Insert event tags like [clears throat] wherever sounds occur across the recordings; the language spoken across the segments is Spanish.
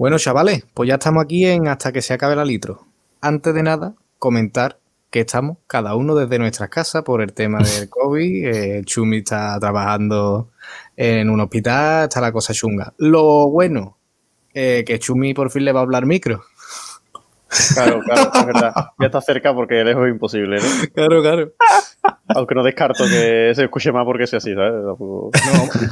Bueno, chavales, pues ya estamos aquí en hasta que se acabe la litro. Antes de nada, comentar que estamos cada uno desde nuestras casas por el tema del [laughs] COVID. Eh, Chumi está trabajando en un hospital, está la cosa chunga. Lo bueno, eh, que Chumi por fin le va a hablar micro. Claro, claro, es verdad. [laughs] Ya está cerca porque lejos es imposible, ¿no? Claro, claro. Aunque no descarto que se escuche más porque sea así, ¿sabes? No,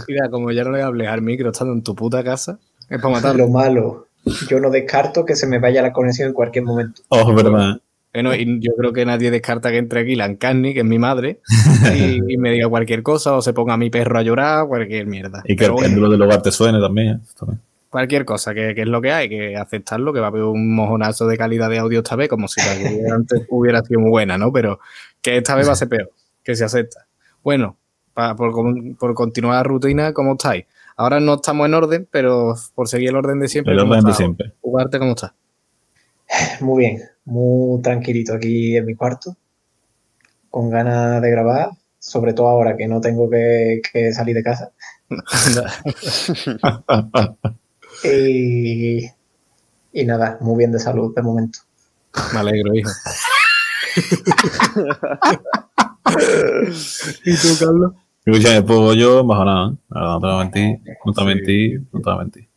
mira, como ya no le hables al micro estando en tu puta casa, es para matarlo. Lo malo, yo no descarto que se me vaya la conexión en cualquier momento. Oh, es verdad. Bueno, y yo creo que nadie descarta que entre aquí la Encarni, que es mi madre, [laughs] y, y me diga cualquier cosa, o se ponga a mi perro a llorar, cualquier mierda. Y que Pero el bueno, péndulo del hogar te suene también. ¿eh? también. cualquier cosa, que, que es lo que hay, que aceptarlo, que va a haber un mojonazo de calidad de audio esta vez, como si la que antes [laughs] hubiera sido muy buena, ¿no? Pero que esta vez va a ser peor, que se acepta. Bueno, pa- por, con- por continuar la rutina, ¿cómo estáis? Ahora no estamos en orden, pero por seguir el orden de siempre. El ¿cómo orden de estás? siempre. Ugarte, ¿cómo estás? [sighs] Muy bien, muy tranquilito aquí en mi cuarto, con ganas de grabar, sobre todo ahora que no tengo que, que salir de casa. [laughs] Y, y nada, muy bien de salud de momento. Me alegro, hijo. [laughs] [laughs] ¿Y tú, Carlos? Escucha, pues yo, bajo nada. ¿eh? La verdad, No te voy a mentir. No te voy a mentir. No te voy a mentir.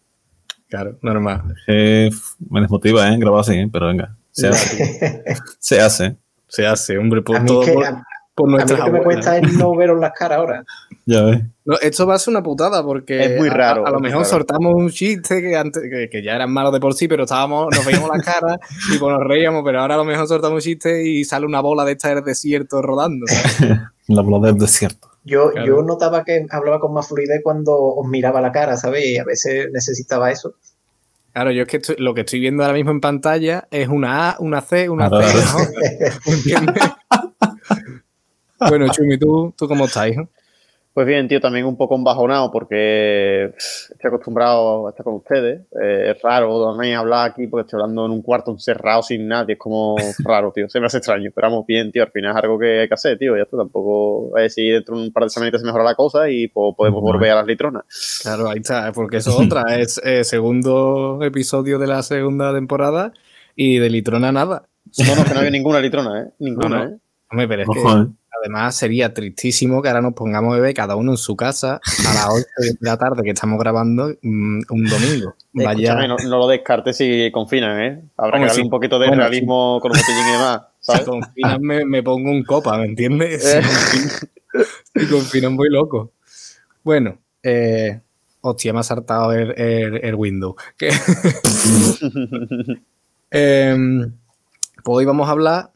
Claro, normal. F- me desmotiva, ¿eh? Grabar así, ¿eh? pero venga. Se hace. [laughs] Se hace. Se hace, hombre, por todo. que, por, a, por a mí nuestras lo que me cuesta es no veros las caras ahora. [laughs] Ya ves. No, esto va a ser una putada porque Es muy a- raro, A, a lo mejor raro. soltamos un chiste que antes que, que ya eran malos de por sí, pero estábamos, nos veíamos las caras y pues nos reíamos, pero ahora a lo mejor soltamos un chiste y sale una bola de esta del desierto rodando. ¿sabes? [laughs] La bola del desierto. Yo, Claro. yo notaba que hablaba con más fluidez cuando os miraba la cara, ¿sabes? Y a veces necesitaba eso. Claro, yo es que estoy- lo que estoy viendo ahora mismo en pantalla es una A, una C, una Claro, C, [laughs] [laughs] bueno, Chumi, ¿tú, ¿tú cómo estás, hijo? Pues bien, tío, también un poco embajonado porque pff, estoy acostumbrado a estar con ustedes. Eh, es raro también hablar aquí porque estoy hablando en un cuarto encerrado sin nadie. Es como [laughs] raro, tío. Se me hace extraño. Pero vamos bien, tío. Al final es algo que hay que hacer, tío. Ya está. Tampoco. A ver si dentro de un par de semanitas se mejora la cosa y pues, podemos Bueno. volver a las litronas. Claro, ahí está, porque eso es otra, [laughs] es eh, segundo episodio de la segunda temporada y de Litrona nada. No, no, que no había ninguna litrona, ¿eh? Ninguna, No, no. ¿eh? Hombre, pero es que Ojo, ¿eh? Además sería tristísimo que ahora nos pongamos a beber cada uno en su casa a las 8 de la tarde que estamos grabando mm, un domingo. Vaya, no, no lo descartes si confinan, ¿eh? Habrá que darle sí. un poquito de realismo con los botellín y demás, [laughs] si confinan me, me pongo un copa, ¿me entiendes? Si Eh. confinan- Si confinan voy loco. Bueno, eh, hostia, me ha saltado el, el, el Windows. [laughs] Que- [laughs] Em, pues hoy vamos a hablar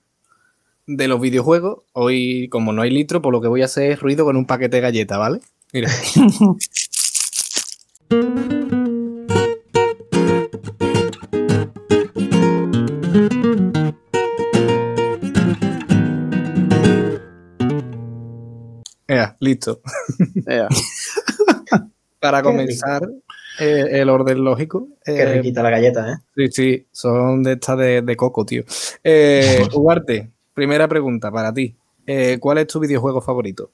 de los videojuegos. Hoy, como no hay litro, pues lo que voy a hacer es ruido con un paquete de galletas, ¿vale? Mira. [laughs] Ya, listo. Ea. [laughs] Para Qué comenzar eh, el orden lógico. Qué eh, riquita la galleta, ¿eh? Sí, sí, son de estas de, de coco, tío. Eh, [laughs] Ugarte, primera pregunta para ti. Eh, ¿Cuál es tu videojuego favorito?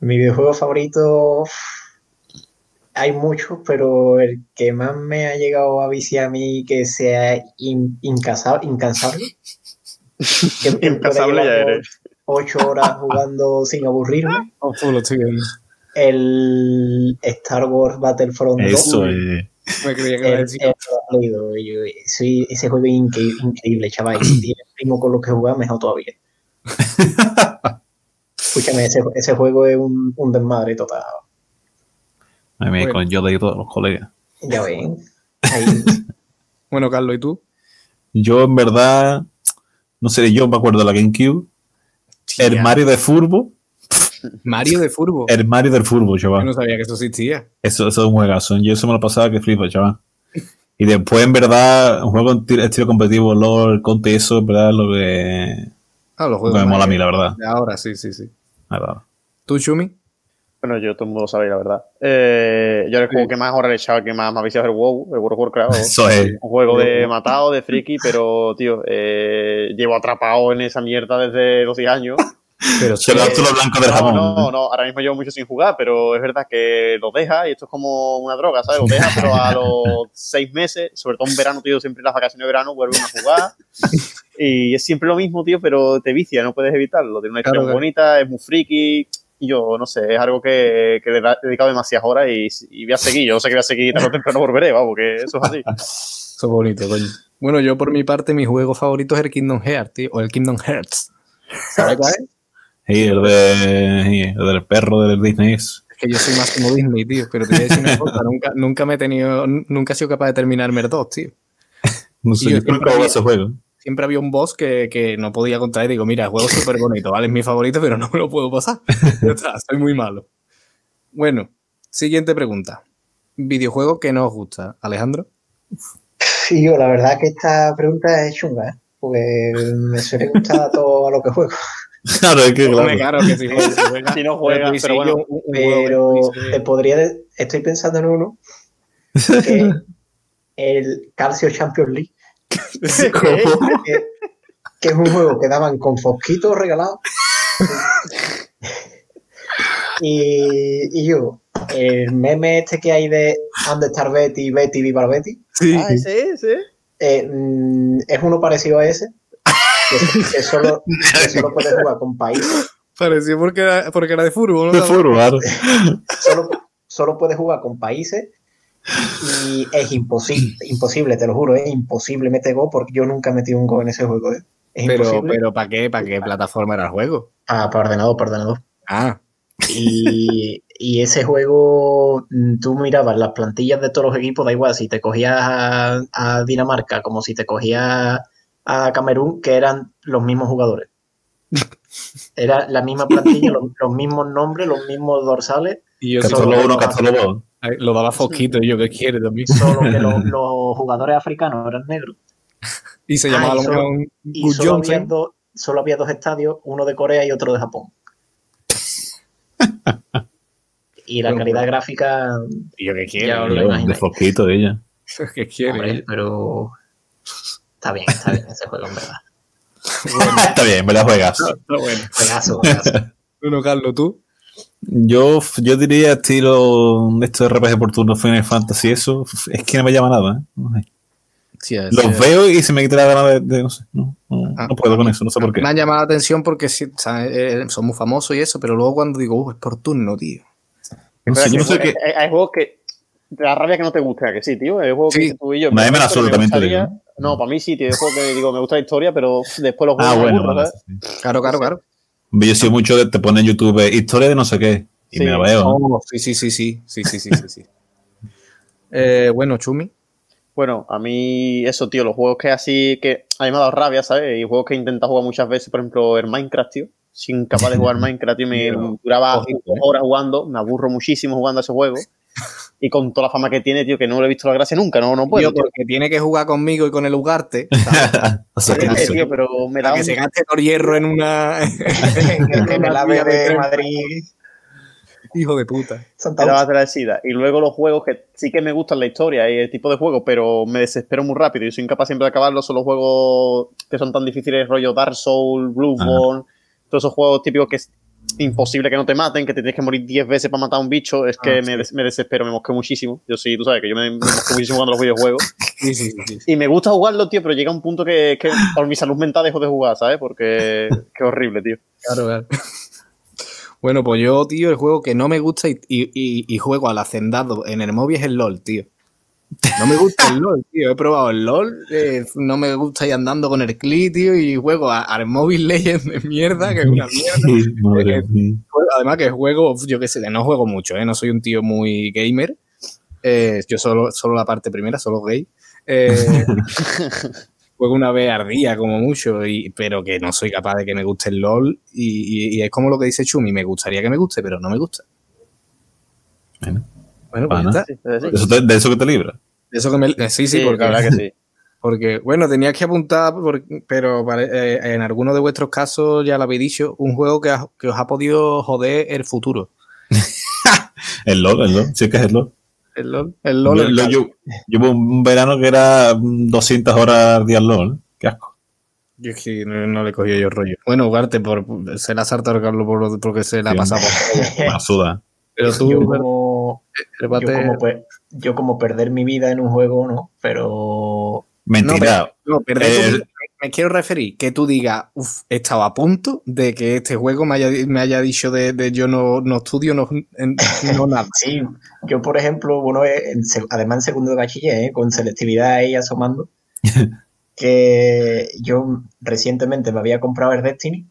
Mi videojuego favorito. Hay muchos, pero el que más me ha llegado a viciar a mí que sea in- incasa- incansable. Que- [laughs] Incansable ya eres. Ocho horas jugando [laughs] sin aburrirme. Oh, lo estoy viendo. El Star Wars Battlefront 2. Eso, eh. Me creía que iba a El, decir. el Play 2, yo- sí, ese juego es incre- increíble, chaval. Y [clears throat] si tienes primo con los que jugar, mejor todavía. Escúchame, ese, ese juego es un, un desmadre total. A mí Bueno. con yo de todos los colegas. Ya ven. Ahí. [laughs] Bueno, Carlos, ¿y tú? Yo, en verdad, no sé, yo me acuerdo de la GameCube. El Mario de Furbo. Mario de Furbo. El Mario del Furbo, Yo chaval. no sabía que eso existía. Eso, eso es un juegazo. Yo eso me lo pasaba que flipa, chaval. Y después, en verdad, un juego en ti- estilo competitivo, LOL, Conte, eso, en verdad, es lo que, Ah, los lo juegos. me mola a mí, la verdad. De Ahora, sí, sí, sí. ¿Tú, Chumi? Bueno, yo todo el mundo lo sabe, la verdad. Eh, yo el juego Sí. que más ahora le he echado, que más me ha viciado es el WoW, el World of Warcraft. [laughs] Eso es. Un juego de matado, de friki, pero, tío, eh, llevo atrapado en esa mierda desde los 10 años. Pero Se sí, lo blanco del No, jamón. no, no, ahora mismo llevo mucho sin jugar, pero es verdad que lo dejas y esto es como una droga, ¿sabes? Lo dejas, pero a los [laughs] seis meses, sobre todo en verano, tío, siempre las vacaciones de verano vuelven a jugar. Y es siempre lo mismo, tío, pero te vicia, no puedes evitarlo. Tiene una historia Claro, muy bonita, es muy friki. Y yo, no sé, es algo que, que le he dedicado demasiadas horas y, y voy a seguir. Yo sé que voy a seguir, tarde o temprano volveré, vamos, porque eso es así. [laughs] Eso es bonito, coño. Bueno, yo por mi parte, mi juego favorito es el Kingdom Hearts, tío, o el Kingdom Hearts. ¿Sabes cuál es? Sí, el, de, sí, el del perro del Disney. es- Es que yo soy más como Disney, tío, pero te voy a decir una [laughs] cosa, nunca, nunca me he tenido, nunca he sido capaz de terminarme el 2, tío. No sé, Y yo yo que vi- ese juego. Siempre había un boss que, que no podía contra él. Digo, mira, el juego es súper bonito, ¿vale? Es mi favorito, pero no me lo puedo pasar. [laughs] Ya está, soy muy malo. Bueno, siguiente pregunta. Videojuego que no os gusta, Alejandro. Sí, yo, la verdad que esta pregunta es chunga, ¿eh? porque me suele gustar todo a lo que juego. [laughs] Claro, es que claro. claro que si juegas, [laughs] si no dices, pero bueno, yo, un- un Pero te dices, podría, estoy pensando en uno, que el Calcio Champions League, [laughs] que, que es un juego que daban con fosquitos regalados. y, y yo, el meme este que hay de ¿Dónde está Betty? Betty, viva Betty. Sí, Ah, ese, ese. Eh, mm, es uno parecido a ese, que, solo, [laughs] que solo puedes jugar con países, pareció porque era, porque era de fútbol, De fútbol, solo, solo puedes jugar con países y es imposible, imposible, te lo juro, es imposible meter gol porque yo nunca he metido un gol en ese juego. ¿eh? Es Pero, imposible. pero ¿para qué? ¿Para qué plataforma era el juego? Ah, para ordenador, para ordenador. Ah, Y, y ese juego, mm, tú mirabas las plantillas de todos los equipos, da igual si te cogías a, a Dinamarca como si te cogías a Camerún, que eran los mismos jugadores. [laughs] Era la misma plantilla, los, los mismos nombres, los mismos dorsales, y yo solo- uno. Ay, lo daba Fosquito y yo que quiere también. solo que los, [laughs] los jugadores africanos eran negros. Y se Ah, llamaba y lo solo- Y solo había, dos, solo había dos estadios, uno de Corea y otro de Japón. [laughs] Y la calidad gráfica, Y yo que yo lo De imaginé. fosquito de ella. que quiere. hombre, pero está bien, está bien ese juego, en verdad. [laughs] Está bien, me la juegas. Está bueno. Juegazo, juegazo. Bueno, Carlos, tú. Yo, yo diría estilo de estos RPG por turno Final Fantasy, eso es que no me llama nada. ¿eh? No sé. Sí, Los veo y se me quita la gana de, de- no sé, no, no, Ah. no puedo con eso, no sé por qué. Me han llamado la atención porque sí, ¿sabes? Eh, son muy famosos y eso, pero luego cuando digo, uh, es por turno, tío. No sé, yo no sé qué. Hay, hay juegos que te da rabia que no te guste, ¿a que sí, tío. Es un juego que tú y yo. Nadie me la también ¿eh? ¿no? para mí sí, tío. Es juego que digo, me gusta la historia, pero después los ah, juegos. Ah, bueno. Claro, claro, claro. Yo soy mucho de te pone en YouTube eh, historia de no sé qué. Y sí. me la veo. Oh, sí, sí, sí, sí. Sí, sí, sí, [laughs] eh, bueno, Chumi. Bueno, a mí eso, tío, los juegos que así, que a mí me ha dado rabia, ¿sabes? Y juegos que he intentado jugar muchas veces, por ejemplo, el Minecraft, tío. Sin capaz de jugar [laughs] Minecraft, tío, me duraba horas jugando, me aburro muchísimo jugando a ese juego. Y con toda la fama que tiene, tío, que no le he visto la gracia nunca, no, no puedo. Tío, porque tiene que jugar conmigo y con el Ugarte. [laughs] o sea, que no Eh, sé. tío, pero me da que un- se gaste el hierro en una. [laughs] en el AVE de Madrid, Hijo de puta. Santa la SIDA. Y luego los juegos que sí que me gustan la historia y el tipo de juego, pero me desespero muy rápido y soy incapaz siempre de acabarlos. Son los juegos que son tan difíciles, rollo Dark Souls, Bloodborne, todos esos juegos típicos que imposible que no te maten, que te tienes que morir 10 veces para matar a un bicho. Es que Ah, me, des- me desespero, me mosqueo muchísimo. Yo sí, tú sabes que yo me, me muchísimo jugando los videojuegos. [laughs] Sí. sí. Y me gusta jugarlo, tío, pero llega un punto que, que por mi salud mental dejo de jugar, ¿sabes? Porque qué horrible, tío. Claro, claro. Bueno, pues yo, tío, el juego que no me gusta y, y- y- y juego al hacendado en el móvil es el LOL, tío. No me gusta el [laughs] LOL, tío. He probado el LOL, eh, no me gusta ir andando con el clic, tío, y juego a- al móvil Legends de mierda, que es una [laughs] mierda. Madre. Además que juego, yo qué sé, no juego mucho, ¿eh? No soy un tío muy gamer. Eh, yo solo, solo la parte primera, solo gay. [laughs] Eh, juego una vez al día como mucho, y, pero que no soy capaz de que me guste el LOL. Y, y- y es como lo que dice Chumi, me gustaría que me guste, pero no me gusta. Bueno, Bueno, pues está. Sí, de eso te, de eso que te libra. Eso que me, eh, sí, sí, Sí, porque, la verdad que sí. porque, bueno, tenía que apuntar, pero eh, en alguno de vuestros casos ya lo habéis dicho, un juego que, ha- que os ha podido joder el futuro. [laughs] El LOL, el LOL. Sí que es el LOL. El LOL, el LOL, Yo- el yo- cal- yo- Llevo un verano que era mm, 200 horas al día al LOL. Qué asco. Yo es que no, no le he cogido yo rollo. Bueno, Ugarte, por, se la ha saltado Carlos por, porque se la ha pasado por. [laughs] Pero tú, yo, como, el yo, bate- como, pe- yo como perder mi vida en un juego, no, pero Mentira. No, perder Eh, tu vida, me quiero referir que tú digas, uff, he estado a punto de que este juego me haya, me haya dicho de, de yo no, no estudio, no, en- no [laughs] nada. sí, yo por ejemplo, bueno, eh, en además en segundo de bachiller, eh, con selectividad ahí asomando, [laughs] que yo recientemente me había comprado el Destiny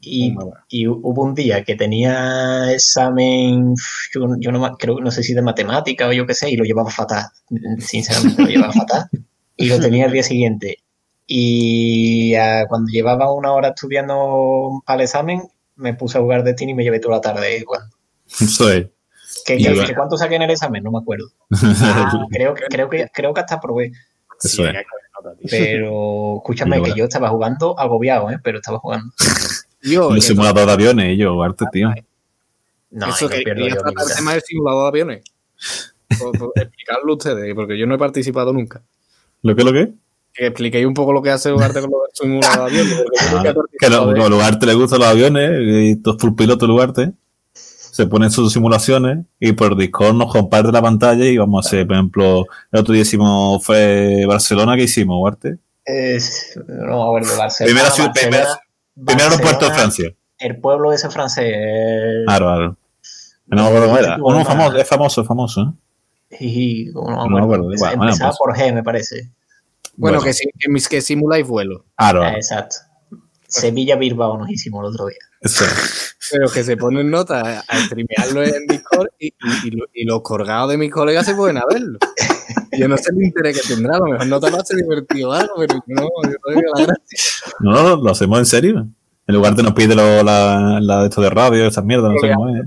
y, y hu- hubo un día que tenía examen, yo, yo no, creo, no sé si de matemática o yo qué sé, y lo llevaba fatal, sinceramente lo llevaba fatal, y lo tenía el día siguiente. Y ah, cuando llevaba una hora estudiando para el examen, me puse a jugar Destiny y me llevé toda la tarde jugando. Soy. ¿Qué, qué- qué cuánto saqué en el examen? No me acuerdo. [laughs] Ah, creo, que, creo, que, creo que hasta probé. Eso es. nota, tío. Pero escúchame, que yo estaba jugando agobiado, ¿eh? pero estaba jugando. [laughs] Yo, Los simuladores de aviones y yo, arte, tío. No, eso no que quería tratar el tema del simulador de aviones. Por- por explicarlo ustedes, porque yo no he participado nunca. ¿Lo que lo que? Que expliquéis un poco lo que hace Ugarte con los simuladores de aviones. Ah, que como Lugarte le gustan los aviones, y todo full piloto Lugarte, se ponen sus simulaciones y por Discord nos comparte la pantalla y vamos a hacer, por ejemplo, el otro día hicimos, fue Barcelona, ¿qué hicimos, Ugarte? Es, no, a ver, de Barcelona. Primera Barcelona- primera- Primer aeropuerto de Francia. El pueblo ese francés. Claro, claro. No me acuerdo cómo era. Bueno, Uno famoso, es famoso, es famoso, ¿eh? y- no me No me acuerdo. Empezaba pues. por G, me parece. Bueno, que, sí- que, mis- que simuláis vuelo. Claro, Ah, exacto. Sevilla-Bilbao nos hicimos el otro día. Pero que se ponen notas a, a streamearlo en Discord y, y- y y los colgados de mis colegas se pueden a verlo. [laughs] Yo no sé el interés que tendrá, a lo mejor no te lo hace divertido algo, pero no, yo no digo la gracia. No, no, lo hacemos en serio. En lugar de nos pide lo- la, la de esto de radio, esas mierdas, no sé cómo es.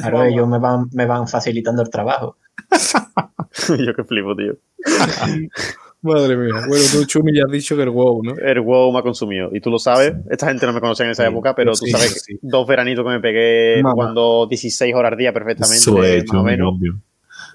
Claro, ellos me van, me van facilitando el trabajo. [laughs] Yo que flipo, tío. Madre mía. Bueno, tú, Chumi, ya has dicho que el wow, ¿no? El WoW me ha consumido. Y tú lo sabes. Esta gente no me conoce en esa Sí, época, pero tú sí, sabes sí. que dos veranitos que me pegué Mamá. jugando 16 horas al día perfectamente, Eso es, más o menos. obvio.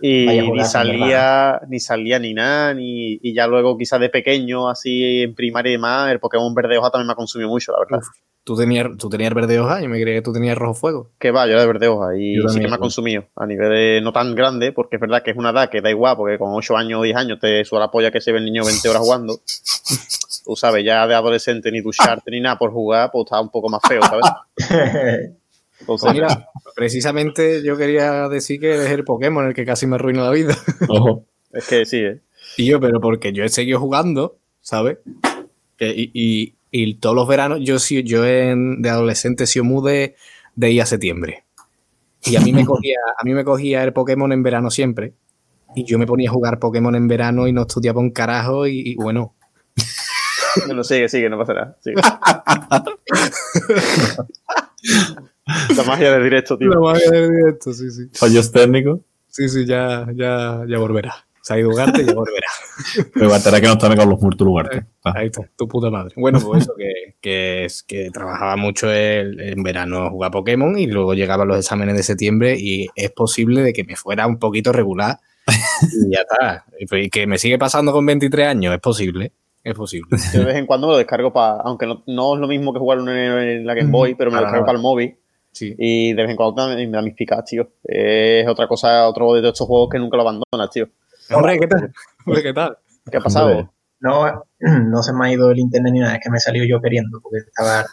Y ni juegazo, salía, ni salía ni nada, ni, y ya luego quizás de pequeño, así en primaria y demás, el Pokémon verde hoja también me ha consumido mucho, la verdad. Uf. Tú tenías, tú tenías verde hoja, yo me creía que tú tenías rojo fuego. Que va, yo era de verde hoja y Yo sí que me ha consumido a nivel de- no tan grande, porque es verdad que es una edad que da igual, porque con 8 años o 10 años te suda la polla que se ve el niño 20 horas jugando. [laughs] Tú sabes, ya de adolescente ni ducharte ni nada por jugar, pues está un poco más feo, ¿sabes? [laughs] Pues mira, precisamente yo quería decir que es el Pokémon el que casi me arruina la vida. [laughs] Ojo. es que sí, ¿eh? Y yo, pero porque yo he seguido jugando, ¿sabes? Y, y- y todos los veranos, yo sí, yo en- de adolescente he sido muy de, de ir a septiembre. Y a mí me [laughs] cogía, a mí me cogía el Pokémon en verano siempre. Y yo me ponía a jugar Pokémon en verano y no estudiaba un carajo. Y, y bueno, Bueno, sigue, sigue, no pasa nada. Sigue. [laughs] [laughs] La magia del directo, tío. la magia del directo, sí, sí. Fallos técnicos. Sí, sí, ya, ya, ya volverá. Se ha ido Ugarte y ya volverá. [laughs] Pero Guardará que no está con los muertos Lugarte. Ah, Ahí está, tu puta madre. Bueno, pues eso, que, que, es, que trabajaba mucho el- en verano a jugar Pokémon y luego llegaban los exámenes de septiembre y es posible de que me fuera un poquito regular y ya está. Y que me sigue pasando con 23 años, es posible, es posible. Yo de vez en cuando me lo descargo para, aunque no, no es lo mismo que jugarlo en, la Game Boy, pero me lo descargo para el móvil Sí. y de vez en cuando me me da mis picas, tío. Es otra cosa, otro de estos juegos que nunca lo abandonas, tío. Hombre, ¿qué tal? [laughs] Hombre, ¿qué tal? ¿Qué ha pasado? Hombre. No, [clears throat] no se me ha ido el internet ni nada, es que me salió yo queriendo, porque estaba...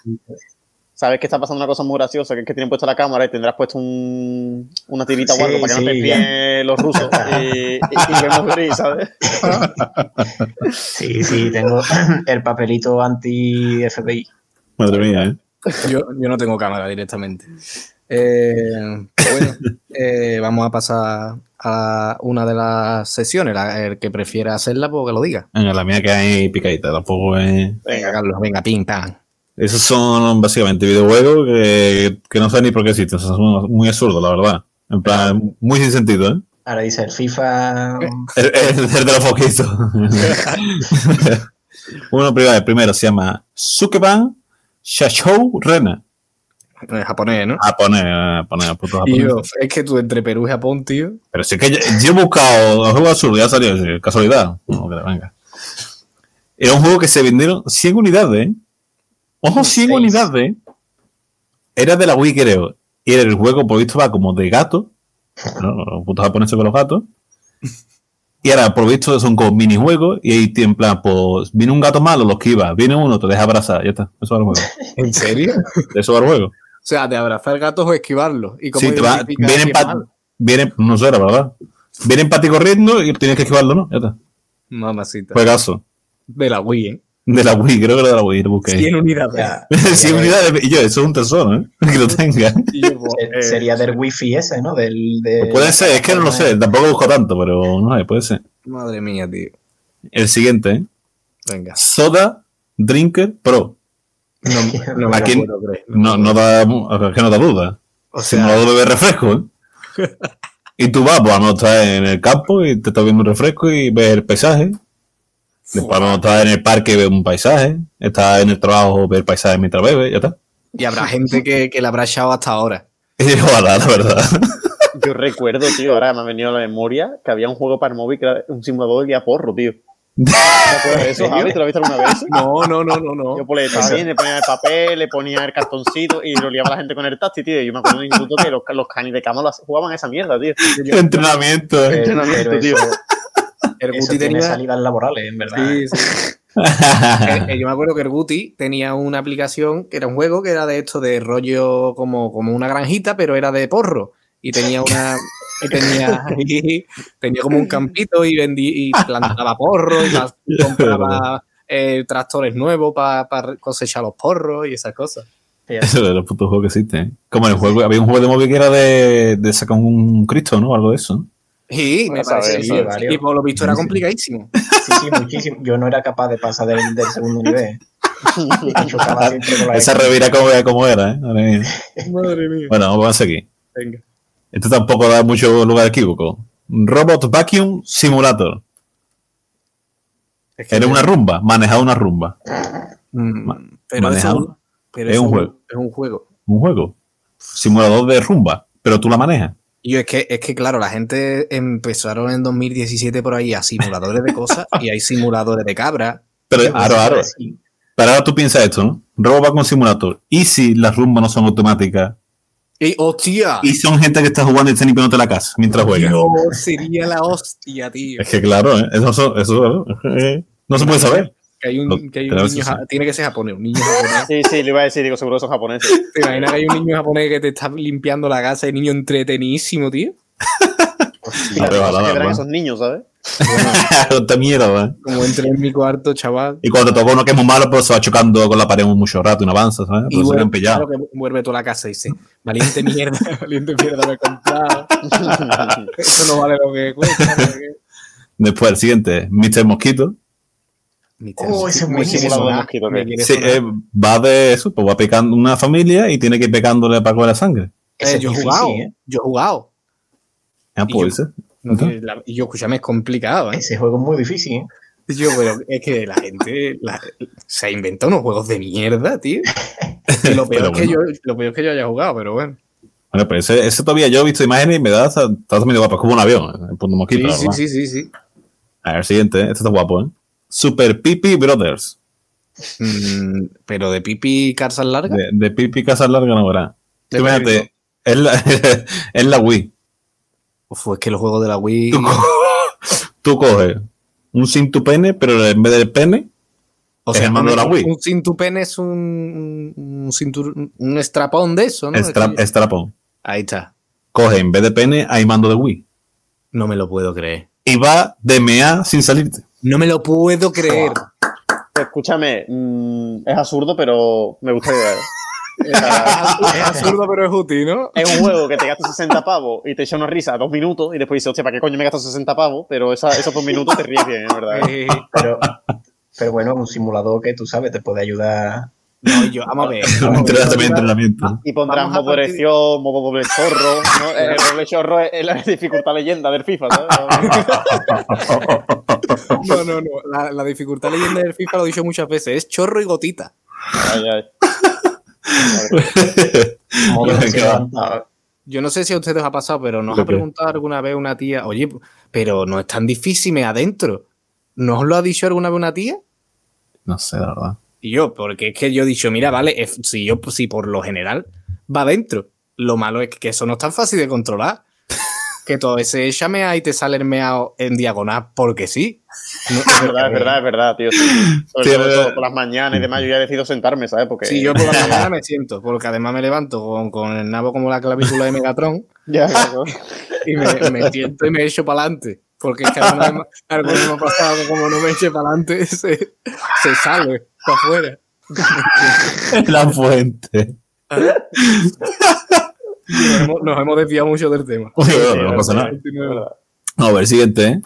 Sabes que está pasando una cosa muy graciosa, que es que tienen puesta la cámara y tendrás puesto un, una tirita Sí, o algo para que no te espíen los rusos [laughs] y, y- y vemos gris, ¿sabes? Sí, sí, tengo [clears throat] el papelito anti-FBI. Madre mía, ¿eh? [laughs] Yo, yo no tengo cámara directamente. Eh, pero bueno, [laughs] eh, vamos a pasar a una de las sesiones. La- el que prefiera hacerla, pues que lo diga. Venga, la mía que hay picadita, tampoco es. Venga, Carlos, venga, pim, pam. Esos son básicamente videojuegos que, que no sé ni por qué existen. Son muy absurdos, la verdad. En plan, muy sin sentido, ¿eh? Ahora dice el FIFA... El, el, el de los poquitos. [laughs] Uno primero, el primero se llama Sukeban Shachou Rena. En japonés, ¿no? Japonés, eh, japonés, puto Y japonés. yo, es que tú entre Perú y Japón, tío. Pero sí que yo, yo he buscado los juegos absurdos, ya salió, sí, casualidad. No, que venga. Era un juego que se vendieron 100 unidades, ¿eh? Ojo, 100 Seis. unidades. Era de la Wii, creo. Y el juego, por visto, va como de gato. ¿no? Los putos japoneses con los gatos. Y ahora, por visto, son como minijuegos. Y ahí, en plan, pues, viene un gato malo, lo esquiva. Viene uno, te deja abrazar. Ya está. Eso va el juego. [laughs] ¿En serio? Eso va el juego. O sea, de abrazar gatos o esquivarlos. ¿Y cómo Sí, te va, vienen pa- vienen, no sé, la verdad. Vienen para ti corriendo y tienes que esquivarlo, ¿no? Ya está. Mamacita. Juegazo. De la Wii, ¿eh? De la Wii, creo que era de la Wii, lo busqué. 100 unidades. Ya, [laughs] 100 unidades. Y yo, eso es un tesoro, ¿eh? [laughs] Que lo tenga. Yo, pues, eh, sería del wifi ese, ¿no? Del, de, Pues puede ser, es que no lo sé, tampoco busco tanto, pero no sé, puede ser. Madre mía, tío. El siguiente, ¿eh? Venga. Soda Drinker Pro. No, [laughs] no me Aquí lo. No, no da, es que no da duda. O Si sea, no bebe refresco, ¿eh? Y tú vas, pues a lo mejor estás en el campo y te estás viendo un refresco y ves el paisaje. Después mejor estás en el parque y ves un paisaje. Estás en el trabajo, ves el paisaje mientras bebes, ya está. y habrá gente que, que la habrá echado hasta ahora. [laughs] Y ojalá, la verdad. [laughs] Yo recuerdo, tío, ahora me ha venido a la memoria que había un juego para el móvil que era un simulador de porro, tío. [laughs] ¿Te acuerdas de eso, Javi? ¿Te lo has visto alguna vez? No, no, no, no, no. Yo pues le estaba bien, le ponía el papel, le ponía el cartoncito y lo liaba la gente con el táctil, tío. Yo me acuerdo en el instituto que los, los canis de cama jugaban a esa mierda, tío. Entrenamiento. ¿eh? Entrenamiento, tío. eso, El eso Guti tiene tenía. salidas laborales, en verdad. Sí, sí. Eh, [laughs] eh, yo me acuerdo que el Guti tenía una aplicación que era un juego que era de esto de rollo como, como una granjita, pero era de porro. Y tenía una. Y tenía, tenía como un campito y vendí y plantaba porro y [laughs] compraba eh, tractores nuevos para cosechar los porros y esas cosas. Eso de los putos juegos que existen. ¿eh? Como en el juego, había un juego de móvil que era de, de sacar un Cristo, ¿no? Algo de eso. Sí, me Bueno, sabe, parece. sí, y por lo visto era complicadísimo. Sí, sí, muchísimo. Yo no era capaz de pasar del, del segundo nivel. Esa revira como, como era, ¿eh? Madre mía. Madre mía. Bueno, vamos a seguir. Venga. Esto tampoco da mucho lugar a equívoco. Robot Vacuum Simulator. Es que Era una rumba, manejaba una rumba. Mm, pero manejado. eso- pero Es un juego. Es un juego. Un juego. Simulador de rumba, pero tú la manejas. Y yo es que, es que, claro, la gente empezaron en 2017 por ahí a simuladores de cosas y hay simuladores de cabra. Pero ahora, sí. pero ahora tú piensas esto, ¿no? Robot Vacuum Simulator. ¿Y si las rumbas no son automáticas? ¡Y hostia! ¿Y son gente que está jugando y está limpiándote la casa mientras juega? Dios, sería la hostia, tío. Es que claro, ¿eh? eso, eso, eso, eh, no se puede saber. Que hay un, que hay un niño, ja- tiene que ser japonés, un niño japonés. Sí, sí, le iba a decir, digo, seguro son japoneses. [laughs] ¿Te imaginas que hay un niño japonés que te está limpiando la casa y niño entretenidísimo, tío? Pero, no ¿no? esos niños, ¿sabes? [laughs] Esta mierda, ¿eh? Como entré en mi cuarto, chaval. Y cuando te toca uno que es muy malo, pues se va chocando con la pared mucho rato y no avanza, ¿sabes? Y se vuelve, claro que vuelve toda la casa y dice, valiente mierda, [laughs] valiente mierda me he comprado. Eso no vale lo que cuesta. no. Después, el siguiente, Mr. Mosquito. Oh, ese buenísimo. Sí, eh, va de eso, pues va picando una familia y tiene que ir pecándole para coger la sangre. Eh, yo he jugado, ¿eh? yo he jugado. Ah, Y pues, yo-. No tiene la- y yo, escúchame, es complicado, ¿eh? Ese juego es muy difícil, ¿eh? Yo, pero es que la gente la- se ha inventado unos juegos de mierda, tío. Y lo, [laughs] peor Pero es que yo, bueno. lo peor es que yo haya jugado, pero bueno. Bueno, pues ese, ese todavía yo he visto imágenes y me da hasta, está medio guapo, es como un avión, el punto mosquito. Sí, sí, sí, sí, sí. A ver, el siguiente, ¿eh? este está guapo, ¿eh? Super Pipi Brothers. Mm, pero de pipi carzas largas. De, de Pipi Casas Largas no Imagínate, es la, [laughs] es la Wii. Uf, es que los juegos de la Wii. Tú, co- [laughs] tú coges un sin tu pene, pero en vez del pene, O mando de la un- Wii. Un cinturpen es un, un, cintur- un estrapón de eso, ¿no? estra- Es que- strapón. Ahí está. Coge en vez de pene, hay mando de Wii. No me lo puedo creer. Y va de mea sin salirte. No me lo puedo creer. Escúchame, mm, es absurdo, pero me gusta ver. [laughs] es absurdo, pero es útil, ¿no? Es un juego que te gastas 60 pavos y te echa una risa a dos minutos y después dices, hostia, ¿para qué coño me gasto 60 pavos? Pero esa- esos dos minutos te ríes bien, es verdad. Pero, pero bueno, un simulador que tú sabes te puede ayudar. No, y yo, vamos a ver. [laughs] vamos a ver. Entrenamiento, entrenamiento. Y pondrás modo erección, modo doble chorro. ¿no? [laughs] El doble chorro es la dificultad leyenda del FIFA, ¿sabes? [laughs] No, no, no. La, la dificultad leyenda del FIFA lo he dicho muchas veces. Es chorro y gotita. Ay, ay. Yo no sé si a ustedes os ha pasado, pero nos ¿Lo ha preguntado alguna vez una tía, oye, pero no es tan difícil me adentro. ¿No os lo ha dicho alguna vez una tía? No sé, la verdad. Y yo, porque es que yo he dicho, mira, vale, si yo, si por lo general va dentro. Lo malo es que eso no es tan fácil de controlar. [laughs] Que todo ese échame ahí te sale el meao en diagonal, porque sí. No- Es verdad, es verdad, es verdad, tío. sí. Sobre Sí, todo verdad. por las mañanas y demás, yo ya decido sentarme, ¿sabes? Porque Sí, yo por la mañana me siento, porque además me levanto con, con el nabo como la clavícula de Megatron [laughs] Ya, claro. y me, me siento y me echo para adelante. Porque es que alguna vez, alguna vez me ha pasado que como no me eche para adelante, [laughs] se, se sale para afuera. [laughs] La fuente. Nos hemos, nos hemos desviado mucho del tema. Uy, no pasa nada. A ver, siguiente, ¿eh?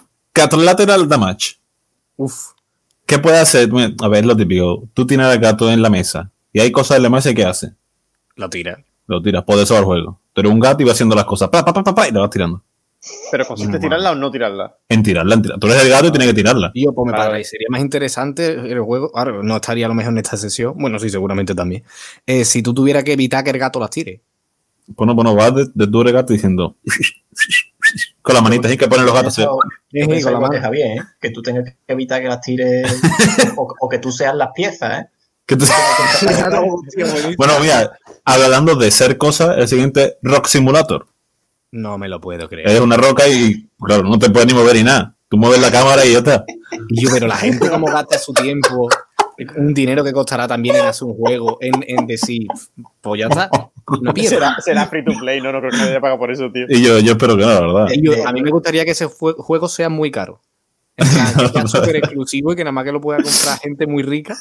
Lateral damage. Uf, ¿Qué puede hacer? A ver, lo típico. Tú tienes al gato en la mesa y hay cosas en la mesa y ¿qué hace? lo tira. Lo tiras, por eso al juego. Tú eres un gato y vas haciendo las cosas. Pa, pa, pa, pa, pa, y lo vas tirando. Pero consiste en tirarla o no tirarla. En tirarla, en tirarla. Tú eres el gato y tienes que tirarla. Y yo, pues me Vale. parecería más interesante el juego. Ahora, no estaría a lo mejor en esta sesión. Bueno, sí, seguramente también. Eh, si tú tuvieras que evitar que el gato las tire. Bueno, bueno, vas de, de eres gato diciendo. Con las manitas y que ponen los gatos. Yo Sí, con la mano. Javier, ¿eh? que tú tengas que evitar que las tires [laughs] o, o que tú seas las piezas, ¿eh? Que tú- [laughs] bueno, mira, hablando de ser cosas, el siguiente Rock Simulator. No me lo puedo creer. Es una roca y, claro, no te puedes ni mover ni nada. Tú mueves la cámara y ya está. Y yo, pero la gente como gasta su tiempo, un dinero que costará también en hacer un juego, en, en decir, pues ya está. Piedra. Será, será free to play, no, no creo que haya pagado por eso, tío. Y yo, yo espero que no, la verdad. Yo- a mí me gustaría que ese juego sea muy caro. En plan, que sea [laughs] súper exclusivo y que nada más que lo pueda comprar gente muy rica,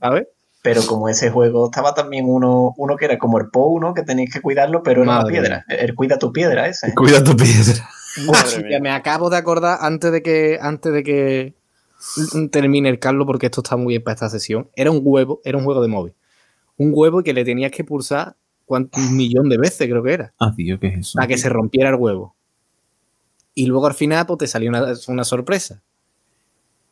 ¿sabes? Pero como ese juego estaba también uno, uno que era como el Po, uno que tenéis que cuidarlo, pero era una Madre piedra. El cuida tu piedra ese. Cuida tu piedra. [laughs] Madre mía. me acabo de acordar antes de que antes de que termine el Carlos, porque esto está muy bien para esta sesión. Era un huevo, era un juego de móvil. Un huevo que le tenías que pulsar cuánto- un millón de veces, creo que era, Ah, tío, ¿qué es eso? para que se rompiera el huevo. Y luego al final, pues te salió una, una sorpresa.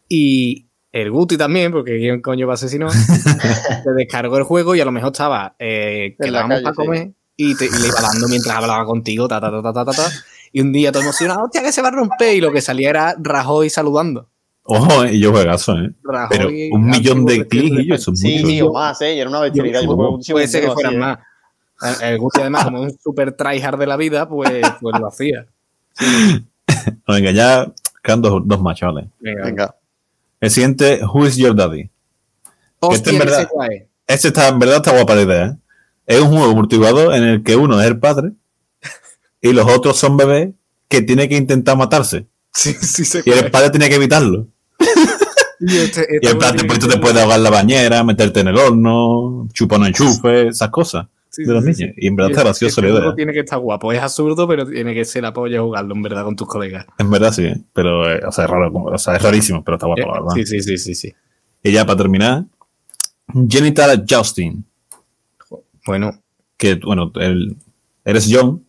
Y el Guti también, porque quién coño va a asesinar, [laughs] te descargó el juego y a lo mejor estaba, eh, quedábamos para sí. comer y, te, y le iba dando mientras hablaba contigo, ta, ta, ta, ta, ta, ta, ta. Y un día todo emocionado, hostia, que se va a romper. Y lo que salía era Rajoy saludando. Ojo, eh, y yo juegazo, ¿eh? Rajoy, Pero un millón de clics y eso es Sí, mucho. sí, o más, ¿eh? Y era una bestialidad. Puede ser que fueran ¿eh? más. El Guti, además, como es un super tryhard de la vida, pues, pues lo hacía. [laughs] Venga, ya quedan dos, dos chavales. Venga. Venga. El siguiente, Who is Your Daddy? Hostia, Este en verdad-. Este está, en verdad está guapa la idea, ¿eh? Es un juego multijugador en el que uno es el padre y los otros son bebés que tiene que intentar matarse. Sí, sí, sé Y el padre tiene que evitarlo. [laughs] Y este- Y este en plan, tiene después tú que te puedes ahogar la bañera, meterte en el horno, chupar un enchufe, esas cosas Sí, de los sí, sí, niños. Y en verdad está gracioso este la idea. tiene que estar guapo. Es absurdo, pero tiene que ser la polla jugarlo, en verdad, con tus colegas. En verdad sí, ¿eh? pero eh, o sea, es raro, o sea, es rarísimo, pero está guapo, la verdad. Sí, sí, sí, sí, sí. Y ya para terminar, Genital Justin, Bueno, que bueno, el- eres John,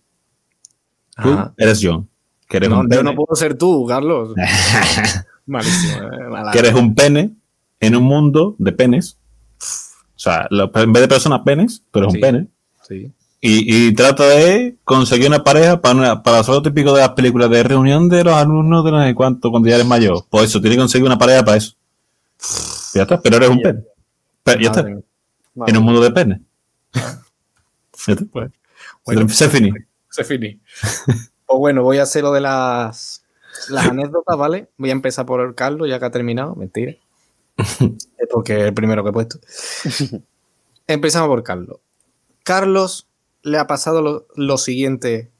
tú ajá. eres John, que eres No, un yo no puedo ser tú, Carlos. [laughs] Malísimo. eh, que eres un pene en un mundo de penes. O sea, en vez de personas penes, tú eres Sí. un pene. Sí. Y, y trata de conseguir una pareja para, una, para hacer lo típico de las películas de reunión de los alumnos de no sé cuánto cuando ya eres mayor. Pues eso, tiene que conseguir una pareja para eso. Ya está, pero eres un pene. Pero ya está, Madre en un mundo de penes. [laughs] Ya está. Pues, bueno, Se finí. se finí. [laughs] Pues bueno, voy a hacer lo de las, las anécdotas, ¿vale? Voy a empezar por el Carlos, ya que ha terminado. Mentira. [laughs] Es porque es el primero que he puesto. Empezamos por Carlos. Carlos le ha pasado lo, siguiente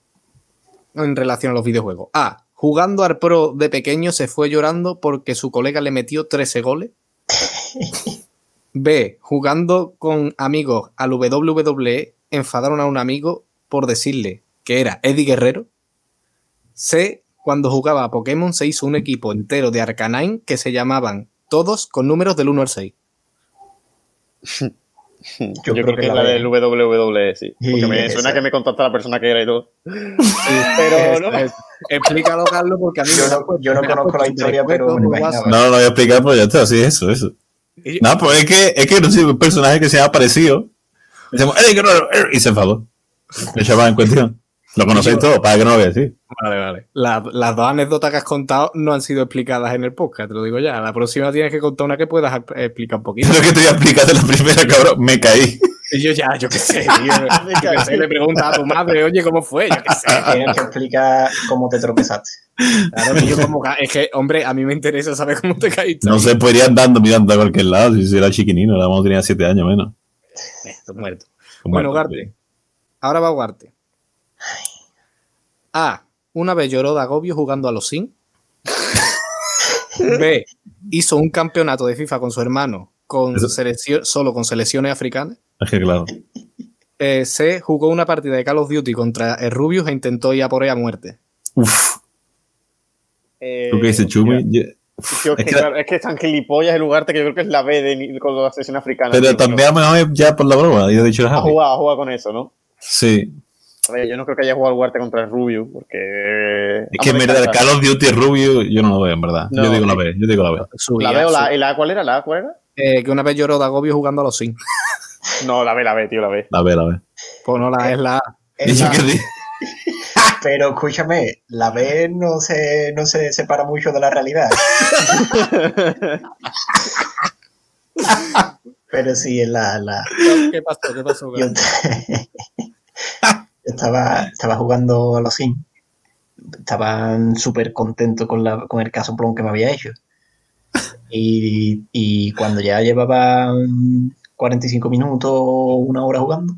en relación a los videojuegos. A. Jugando al pro de pequeño se fue llorando porque su colega le metió 13 goles. B. Jugando con amigos al WWE enfadaron a un amigo por decirle que era Eddie Guerrero. C. Cuando jugaba a Pokémon se hizo un equipo entero de Arcanine que se llamaban todos con números del 1 al 6. [laughs] Yo, creo, que es la del WWE, sí. Porque me esa. suena que me contacta la persona que era y todo. Pero no. Explícalo, Carlos, porque a mí Yo me no- yo no conozco la historia, pero. No, no lo voy a explicar, pues ya está, sí, eso, eso. No, pues es que, es que no sé, un personaje que se ha aparecido. Decimos, "Eddie Guerrero", y se enfadó. El chaval en cuestión. Lo conocéis todo, para que no lo veáis, sí. Vale, vale. La- las dos anécdotas que has contado no han sido explicadas en el podcast, te lo digo ya. La próxima tienes que contar una que puedas explicar un poquito. [laughs] Lo que te voy a explicar de la primera, cabrón, me caí. Y yo ya, yo qué sé, tío. [laughs] Yo qué sé, le preguntas a tu madre, oye, ¿cómo fue? Yo qué sé. Tienes que explicar cómo te tropezaste. Claro, tío, como ca- es que, hombre, a mí me interesa saber cómo te caíste. No se podría andando mirando a cualquier lado, si era chiquinino, la tenía 7 años menos. Estás muerto. Como Bueno, Garte. Ahora va Garte. A. Una vez lloró de agobio jugando a los Sims. B. Hizo un campeonato de FIFA con su hermano con selección, solo con selecciones africanas. Es que claro. Eh, C. Jugó una partida de Call of Duty contra el Rubius e intentó ir a por ella a muerte. Uf, Eh, ¿tú qué dices, Chumi? Yo- es, que, claro, es que gilipollas el lugar que yo creo que es la B de, con la sesión africana. Pero tío, también a lo mejor ya por la broma, yo he dicho Ha jugado, ha jugado con eso, ¿no? Sí. A ver, yo no creo que haya jugado al Huarte contra el Rubio, porque. Es que en verdad, el Call of Duty Rubio yo no lo veo, en verdad. No, yo digo la sí. B, yo digo la B. Subía, ¿La B o la, ¿y la A cuál era? ¿La A cuál era? eh, que una vez lloró de agobio jugando a los Sims. [laughs] No, la B, la B, tío, la B. La B, la B. Pues no la es la A. [laughs] Es ¿Y yo la- qué di- [laughs] Pero escúchame, la B no se, no se separa mucho de la realidad. Pero sí, es la, la, ¿Qué pasó? ¿Qué pasó? yo estaba, estaba jugando a los Sims. Estaba súper contento con, la, con el caso plon que me había hecho. Y, cuando ya llevaba mm, 45 minutos o una hora jugando,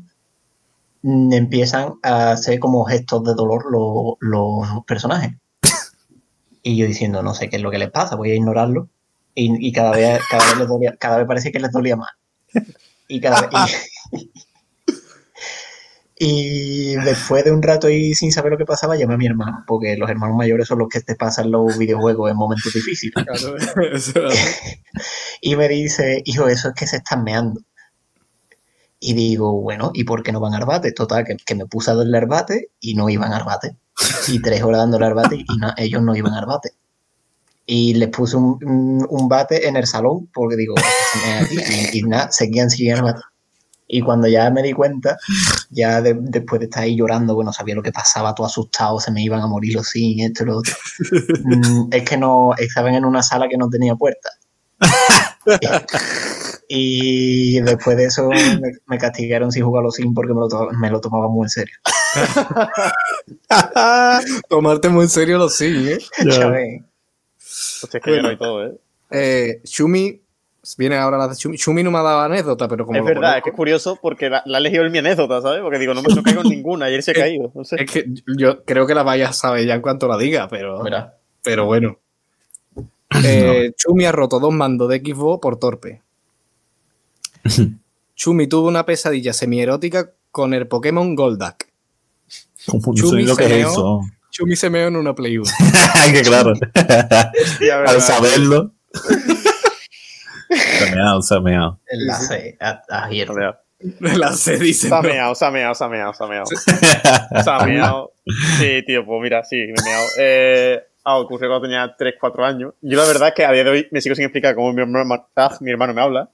mm, empiezan a hacer como gestos de dolor lo- los personajes. Y yo diciendo, no sé qué es lo que les pasa, voy a ignorarlo. Y, cada vez cada vez les dolía, cada vez parecía que les dolía más. Y cada vez, [laughs] y después de un rato ahí sin saber lo que pasaba, llamé a mi hermano, porque los hermanos mayores son los que te pasan los videojuegos en momentos difíciles. [laughs] Claro, [laughs] eso era- Y me dice, hijo, eso es que se están meando. Y digo, bueno, ¿y por qué no van a Arbate? Total, que, que me puse a darle Arbate y no iban a Arbate. Y tres horas dándole Arbate y na- ellos no iban a Arbate. Y les puse un, un- un bate en el salón porque digo, se mean aquí. Y, y nada, seguían, seguían Arbate. Y cuando ya me di cuenta, ya de- después de estar ahí llorando, bueno, sabía lo que pasaba, todo asustado, se me iban a morir los sin, esto y lo otro. [laughs] Mm, es que no, estaban en una sala que no tenía puerta. [laughs] Y después de eso me, me castigaron sin jugar a los Sims porque me lo, to- me lo tomaba muy en serio. [laughs] Tomarte muy en serio los Sims, ¿eh? ¿sabes? Hostia, es que lloro y todo, ¿eh? Eh, Shumi, viene ahora la de Shumi. Shumi no me ha dado anécdota, pero como es verdad, es que es curioso porque la, la he elegido en mi anécdota, ¿sabes? Porque digo, no me no caigo en ninguna, ayer se ha [laughs] caído, no sé. es que yo creo que la vayas a saber ya en cuanto la diga, pero, Mira, pero bueno. [clears throat] Eh, Chumi ha roto dos mandos de Xbox por torpe. [laughs] Chumi tuvo una pesadilla semierótica con el Pokémon no Chumi sé lo que se es meó. eso. Chumi se meó en una Play 1. [laughs] que claro. Al saberlo. Se ha meado, se ha meado. enlace a, a Hierro. Mira, la se dice. Se ha ¿no? meado, se ha meado, se ha meado, se ha meado. Se ha meado. Sí, tío, pues mira, sí, me he meado. Eh, ah, ocurrió cuando tenía 3, 4 años. Yo la verdad es que a día de hoy me sigo sin explicar cómo mi hermano, ah, mi hermano me habla.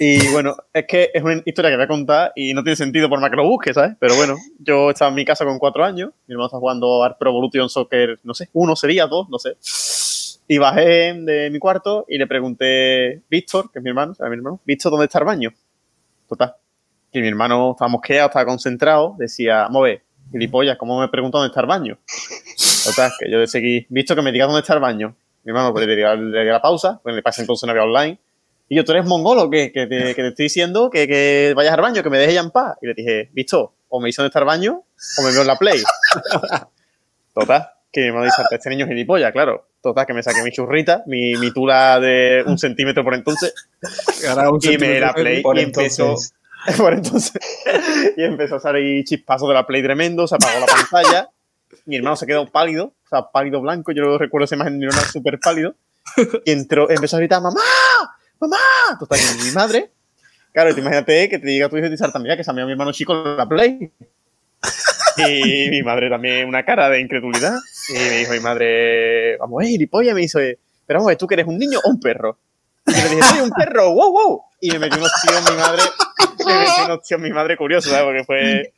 Y bueno, es que es una historia que voy a contar y no tiene sentido por más que lo busque, ¿sabes? Pero bueno, yo estaba en mi casa con 4 años, mi hermano está jugando al Pro Evolution Soccer, no sé, uno sería, dos, no sé. Y bajé de mi cuarto y le pregunté, Víctor, que es mi hermano, ¿sabes mi hermano? Víctor, ¿dónde está el baño? Total. Que mi hermano estaba mosqueado, estaba concentrado, decía, ver, gilipollas, ¿cómo me pregunta dónde está el baño? Total, que yo le seguí, visto que me diga dónde está el baño. Mi hermano pues, le di la, pausa, pues le pasa entonces no había online. Y yo, ¿tú eres mongolo qué? Que te, que te estoy diciendo que, que vayas al baño, que me dejes ya en paz. Y le dije, visto, o me dice dónde está el baño, o me veo en la play. Total, que mi hermano dice, este niño es gilipollas, claro. Total, que me saqué mi churrita, mi, mi tula de un centímetro por entonces, y me la play y empezó, [laughs] por entonces, [laughs] y empezó a salir chispazos de la Play tremendo, se apagó la pantalla. Mi hermano se quedó pálido, o sea, pálido blanco. Yo lo recuerdo esa imagen de mi hermano súper pálido. Y entró, empezó a gritar, ¡Mamá! ¡Mamá! Total, mi madre. Claro, te imagínate que te diga tu hijo de también que se ha meado mi hermano chico la Play. [laughs] Y mi madre también, una cara de incredulidad. Y me dijo mi madre, vamos, eh, gilipollas, me dice, pero vamos, ¿tú que eres un niño o un perro? Y le dije, soy un perro, wow, wow. Y me metió unos tíos mi madre, me metió unos tíos mi madre curioso, ¿sabes? Porque fue.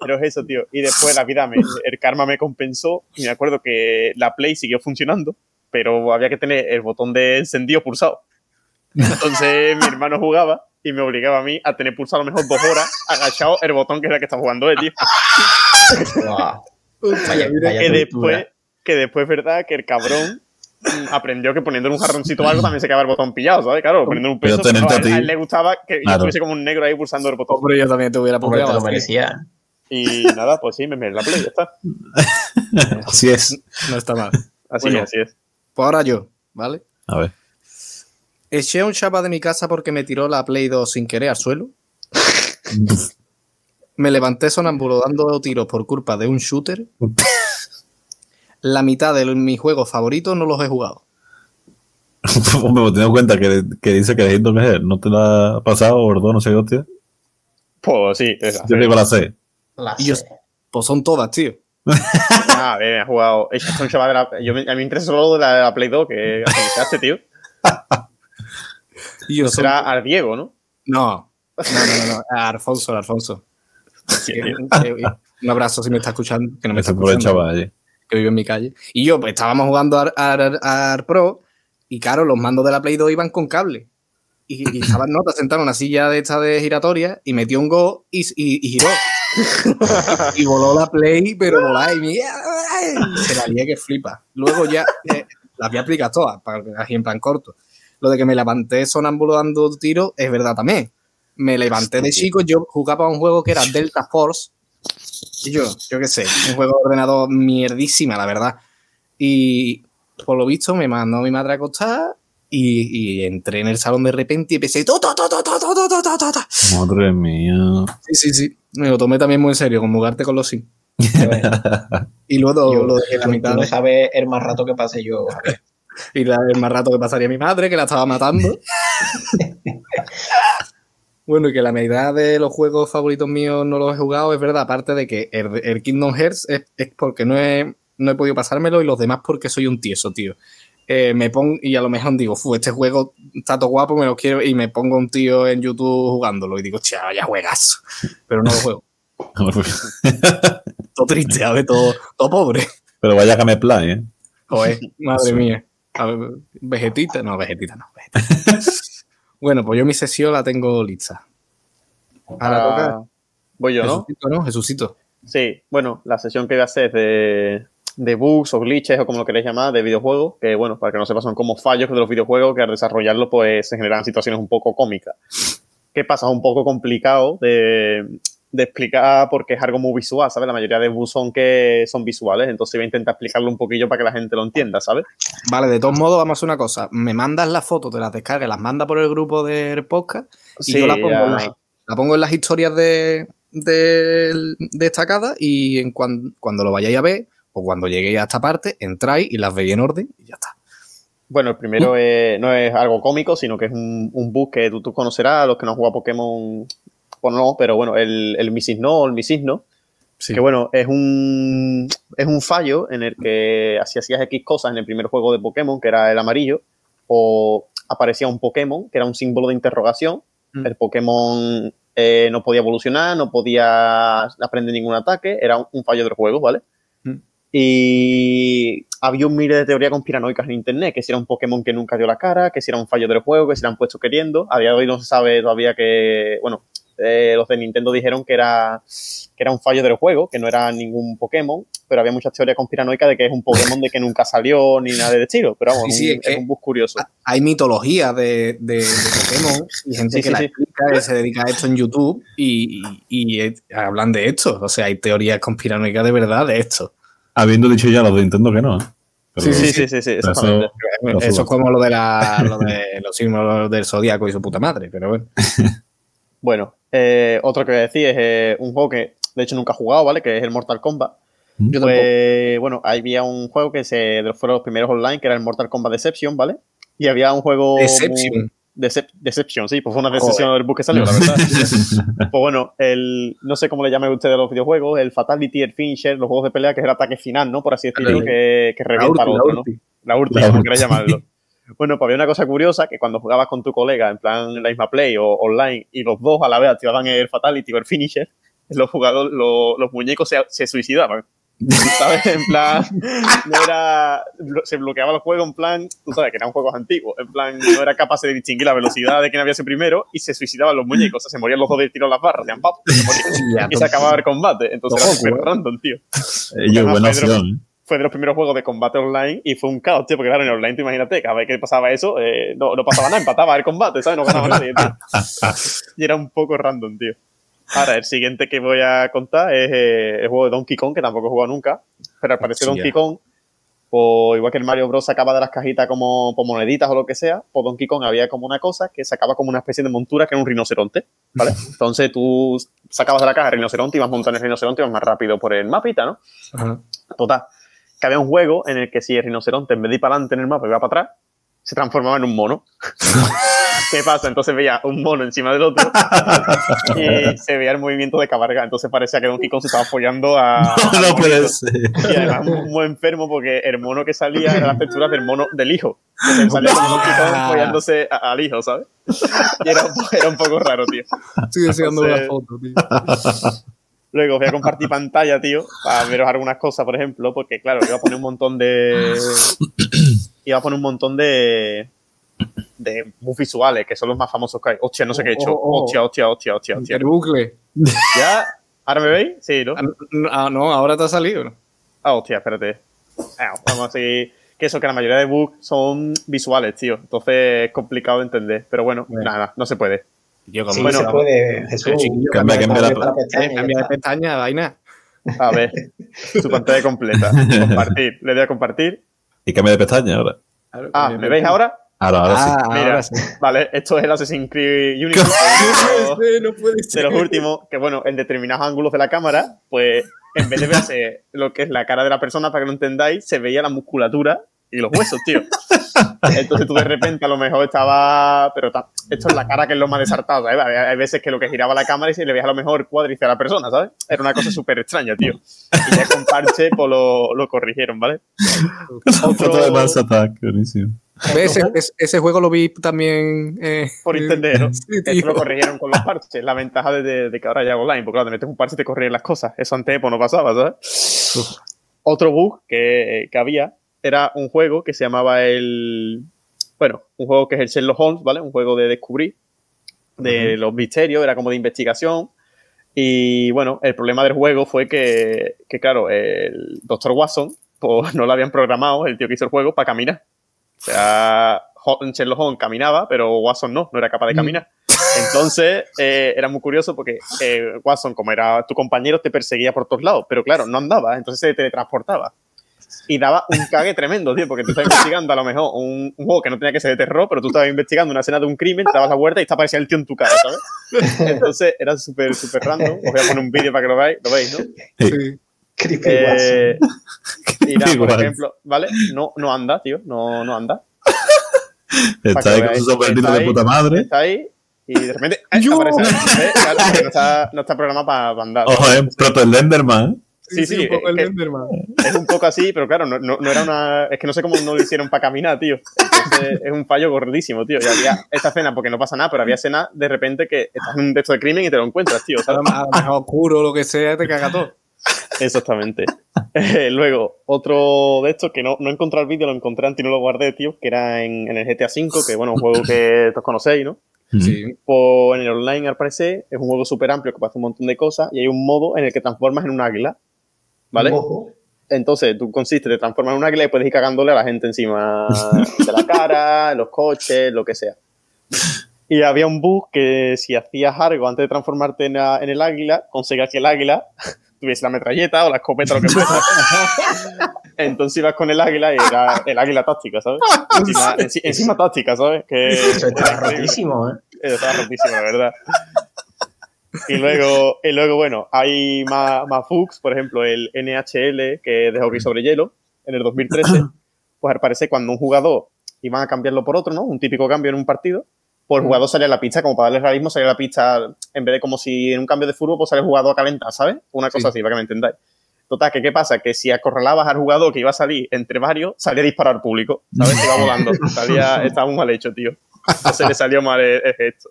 Pero es eso, tío. Y después la vida, me, el karma me compensó. Y me acuerdo que la Play siguió funcionando, pero había que tener el botón de encendido pulsado. Entonces mi hermano jugaba y me obligaba a mí a tener pulsado a lo mejor dos horas [laughs] agachado el botón que era el que estaba jugando él, tío. Guau. Vaya, vaya que después, que después es verdad que el cabrón mm, aprendió que poniendo en un jarroncito o algo también se quedaba el botón pillado, ¿sabes? Claro, poniendo en un peso. pero a, él, a él le gustaba que yo Claro. estuviese como un negro ahí pulsando el botón. Hombre, yo también te hubiera Hombre, te lo merecía. Y nada, pues sí, me me la play, ya está. [laughs] Así es. No está mal. Así Bueno. es, así es. Pues ahora yo, ¿vale? A ver. Eché a un chapa de mi casa porque me tiró la Play 2 sin querer al suelo. Me levanté sonámbulo dando tiros por culpa de un shooter. La mitad de mis juegos favoritos no los he jugado. [laughs] Hombre, pues teniendo en cuenta que, que dice que Hito no te la ha pasado, ¿verdad? No sé qué hostia. Pues sí, esa. Yo digo la C. La Y yo- sé. Pues son todas, tío. [laughs] Ah, bien, ha jugado. Es un chaval de la. Yo me, a mí me interesa solo de la, de la Play 2 que [laughs] actualizaste, tío. Y yo No son- será al Diego, ¿no? No, no, no, no, no, a Alfonso, a Alfonso. Sí, que- un abrazo si me está escuchando, que no me está escuchando, chaval allí. que vive en mi calle. Y yo, pues estábamos jugando a, a, a Pro y claro, los mandos de la Play 2 iban con cable. Y, y estaba en [laughs] nota sentado en una silla de esta de giratoria y metió un go y, y- y giró. [laughs] y voló la Play, pero volá y me- se la lié que flipa. Luego ya eh, las voy a todas, para, así en plan corto. Lo de que me levanté sonámbulo dando tiros es verdad también. Me levanté de chico, yo jugaba un juego que era Delta Force. Y yo, yo qué sé, un juego de ordenador mierdísima, la verdad. Y por lo visto me mandó mi madre a acostar y, y, entré en el salón de repente y empecé. Madre mía. Sí, sí, sí. Me lo tomé también muy en serio, con jugarte con los sí. [laughs] y luego yo, lo dejé la mitad. No sabes el más rato que pasé yo. [laughs] Y la- el más rato que pasaría mi madre, que la estaba matando. [laughs] bueno, y que la mitad de los juegos favoritos míos no los he jugado, es verdad, aparte de que el, el Kingdom Hearts es, es porque no he, no he podido pasármelo y los demás porque soy un tieso, tío. Eh, me pongo y a lo mejor digo, "Fu, este juego está todo guapo, me lo quiero, y me pongo un tío en YouTube jugándolo y digo, chao, vaya juegazo. Pero no lo juego. [laughs] Todo triste, a ver, todo, todo pobre. Pero vaya que me play, ¿eh? Joder, madre mía. A ver, vegetita, no, vegetita no. vegetita. [laughs] bueno, pues yo mi sesión la tengo lista. Ahora toca Ah, voy yo, ¿no? Jesucito, ¿no? Jesucito. Sí, bueno, la sesión que voy a hacer es de, de bugs o glitches o como lo queréis llamar, de videojuegos, que bueno, para que no sepan son como fallos de los videojuegos que al desarrollarlo pues se generan situaciones un poco cómicas. ¿Qué pasa? Es un poco complicado de, de explicar porque es algo muy visual, ¿sabes? La mayoría de bugs son que son visuales, entonces voy a intentar explicarlo un poquillo para que la gente lo entienda, ¿sabes? Vale, de todos modos, vamos a hacer una cosa. Me mandas las fotos, te las descargas, las manda por el grupo del podcast y yo la pongo, en las, la pongo en las historias de, de, destacadas y en cuan- cuando lo vayáis a ver o cuando lleguéis a esta parte, entráis y las veis en orden y ya está. Bueno, el primero es- no es algo cómico, sino que es un, un bug que tú, tú conocerás, los que no han jugado Pokémon, pues no, pero bueno, el, el Misisno o el Misisno, Sí. que bueno, es un, es un fallo en el que si hacías X cosas en el primer juego de Pokémon, que era el amarillo, o aparecía un Pokémon, que era un símbolo de interrogación, Mm. el Pokémon eh, no podía evolucionar, no podía aprender ningún ataque, era un, un fallo del juego, ¿vale? Mm. Y había un miles de teorías conspiranoicas en internet, que si era un Pokémon que nunca dio la cara, que si era un fallo del juego, que si lo han puesto queriendo. A día de hoy no se sabe todavía que, bueno, eh, los de Nintendo dijeron que era, que era un fallo del juego, que no era ningún Pokémon, pero había muchas teorías conspiranoicas de que es un Pokémon de que nunca salió ni nada de estilo. Pero vamos, Sí, sí, un- es que- es un bug curioso. hay mitología de, de- de Pokémon y gente Sí, que sí, la sí. explica, que se dedica a esto en YouTube y, y- y, eh, hablan de esto. O sea, hay teorías conspiranoicas de verdad de esto. Habiendo dicho ya los de Nintendo que no, ¿eh? Pero- Sí, sí, sí, sí, Eso subo. es como lo de, la, lo de los símbolos del zodiaco y su puta madre, pero bueno. [laughs] Bueno, eh, otro que voy a decir es eh, un juego que de hecho nunca he jugado, ¿vale? Que es el Mortal Kombat. Yo tampoco. Pues, bueno, había un juego que se de los- fueron los primeros online, que era el Mortal Kombat Deception, ¿vale? Y había un juego... Deception. muy- Decep- Deception, sí, pues fue una decepción del bug que salió, la verdad. [laughs] pues bueno, el, no sé cómo le llaman ustedes a los videojuegos, el Fatality, el Finisher, los juegos de pelea, que es el ataque final, ¿no? Por así decirlo, que, que revienta al otro, ¿no? La ulti, La como queráis llamarlo. [laughs] Bueno, pues había una cosa curiosa que cuando jugabas con tu colega en plan la misma play o online y los dos a la vez activaban el fatality o el finisher, [laughs] los jugadores, los, los muñecos se, se suicidaban. [laughs] ¿Sabes? En plan, no era. Se bloqueaba el juego en plan. Tú sabes que eran juegos antiguos. En plan, no era capaz de distinguir la velocidad de quien había sido primero y se suicidaban los muñecos. O sea, se morían los dos del tiro en las barras, de se morían, [laughs] y se acababa el combate. Entonces era súper random, tío. Eh, yo, buena opción. Fue de los primeros juegos de combate online y fue un caos, tío, porque claro, en online, tú imagínate, cada vez que pasaba eso, eh, no, no pasaba nada, empataba el combate, ¿sabes? No ganaba nadie, tío. [laughs] Y era un poco random, tío. Ahora, el siguiente que voy a contar es eh, el juego de Donkey Kong, que tampoco he jugado nunca. Pero al parecer. Donkey Kong, o igual que el Mario Bros. sacaba de las cajitas como por moneditas o lo que sea, pues Donkey Kong había como una cosa que sacaba como una especie de montura que era un rinoceronte, ¿vale? [laughs] Entonces tú sacabas de la caja el rinoceronte, ibas montando el rinoceronte, ibas más rápido por el mapita, ¿no? Ajá. Total. Que había un juego en el que si el rinoceronte en vez de ir para adelante en el mapa iba para atrás, se transformaba en un mono. [laughs] ¿Qué pasa? Entonces veía un mono encima del otro [laughs] y se veía el movimiento de cabalga. Entonces parecía que Donkey Kong se estaba follando a. [laughs] No, no puede ser. Y además muy, enfermo porque el mono que salía era las texturas del mono del hijo. Entonces salía como Donkey Kong follándose a- al hijo, ¿sabes? Y era era un poco raro, tío. Estoy deseando Entonces- una foto, tío. Luego voy a compartir pantalla, tío, para veros algunas cosas, por ejemplo, porque claro, iba a poner un montón de. Iba a poner un montón de. de moves visuales, que son los más famosos que hay. Hostia, no sé qué he hecho. Oh, oh, oh. Hostia, hostia, hostia, hostia, hostia. El bucle. ¿Ya? ¿Ahora me veis? Sí, ¿no? Ah, no, ahora te ha salido. ¿no? Ah, hostia, espérate. Ah, vamos a seguir. Que eso, que la mayoría de bugs son visuales, tío. Entonces es complicado de entender. Pero bueno, Bueno. nada, no se puede. Yo Sí, Bueno, se puede, Jesús. chiquillo, Cambia, cambia la pla- pestaña Cambia vaina. A ver, su pantalla completa. Compartir. Le doy a compartir. Y cambia de pestaña ahora. Claro, Ah, ¿me veis. Ahora, ahora sí. Ah, Mira, ahora sí. vale, esto es el Assassin's Creed Unity. No puede ser, no puede de los últimos, que bueno, en determinados ángulos de la cámara, pues en vez de verse lo que es la cara de la persona, para que lo entendáis, se veía la musculatura y los huesos, tío. Entonces tú de repente a lo mejor estaba. Pero ta- esto es la cara que es lo más desartado, ¿sabes? Hay hay veces que lo que giraba la cámara y se le veía a lo mejor cuádriceps a la persona, ¿sabes? Era una cosa súper extraña, tío. Y ya con parche, pues lo, lo corrigieron, ¿vale? Foto de Mars Attack, buenísimo. Ese, ese- juego lo vi también eh, Por internet, ¿no? Sí, Esto lo corrigieron con los parches. La ventaja de, de- de que ahora ya online, porque claro, te metes un parche y te corrigen las cosas. Eso antes pues, no pasaba, ¿sabes? Otro bug que, que había era un juego que se llamaba el. Bueno, un juego que es el Sherlock Holmes, ¿vale? Un juego de descubrir de los misterios, era como de investigación. Y bueno, el problema del juego fue que, que claro, el Dr. Watson pues, [laughs] no lo habían programado, el tío que hizo el juego, para caminar. O sea, Sherlock Holmes caminaba, pero Watson no, no era capaz de caminar. Entonces, eh, era muy curioso porque eh, Watson, como era tu compañero, te perseguía por todos lados, pero claro, no andaba, entonces se teletransportaba. Y daba un cague tremendo, tío, porque tú estabas investigando a lo mejor un, un juego que no tenía que ser de terror, pero tú estabas investigando una escena de un crimen, te dabas la vuelta y te aparecía el tío en tu cara, ¿sabes? Entonces, era súper, súper random. Os voy a poner un vídeo para que lo veáis, lo veis, ¿no? Sí. Creepy Eh, y nada, por ejemplo, ¿vale? No, no anda, tío, no, no anda. Está ahí con su de puta madre. Está ahí y de repente ¡eh! ¡Yo! aparece porque no está, no está programado para andar. Ojo, eh, Proto Slenderman. Sí, sí, un poco es el Enderman. Es un poco así, pero claro, no, no, no era una. Es que no sé cómo no lo hicieron para caminar, tío. Entonces, es un fallo gordísimo, tío. Y había esta escena, porque no pasa nada, pero había escena de repente que estás en un texto de crimen y te lo encuentras, tío. A ¿sabes? lo a lo mejor oscuro o lo que sea, te caga todo. Exactamente. Eh, luego, otro de estos que no, no encontré el vídeo, lo encontré antes y no lo guardé, tío, que era en, en el GTA V, que bueno, un juego que todos conocéis, ¿no? Sí. Pues en el online, al parecer, es un juego súper amplio que hacer un montón de cosas y hay un modo en el que transformas en un águila, ¿vale? Ojo. Entonces, tú consiste, te transformas en un águila y puedes ir cagándole a la gente encima de la cara, los coches, lo que sea. Y había un bug que si hacías algo antes de transformarte en, en el águila, conseguías que el águila [laughs] tuviese la metralleta o la escopeta, lo que fuera. [laughs] Entonces ibas con el águila y era el águila táctica, ¿sabes? Encima, [laughs] enci- encima táctica, ¿sabes? Que Eso está rotísimo, ¿eh? Eso estaba rotísimo, la verdad. Y luego, y luego bueno, hay más, más bugs, por ejemplo, el NHL, que es de hockey sobre hielo, en el 2013, [coughs] pues al parecer cuando un jugador iban a cambiarlo por otro, ¿no? Un típico cambio en un partido, pues el jugador salía a la pista, como para darle realismo, salía a la pista, en vez de como si en un cambio de fútbol, pues sale el jugador a calentar, ¿sabes? Una cosa Sí. así, para que me entendáis. Total, que ¿qué pasa? Que si acorralabas al jugador que iba a salir entre varios, salía a disparar al público, ¿sabes? Se iba volando. [laughs] Salía, estaba muy mal hecho, tío. Entonces le salió mal el, el gesto.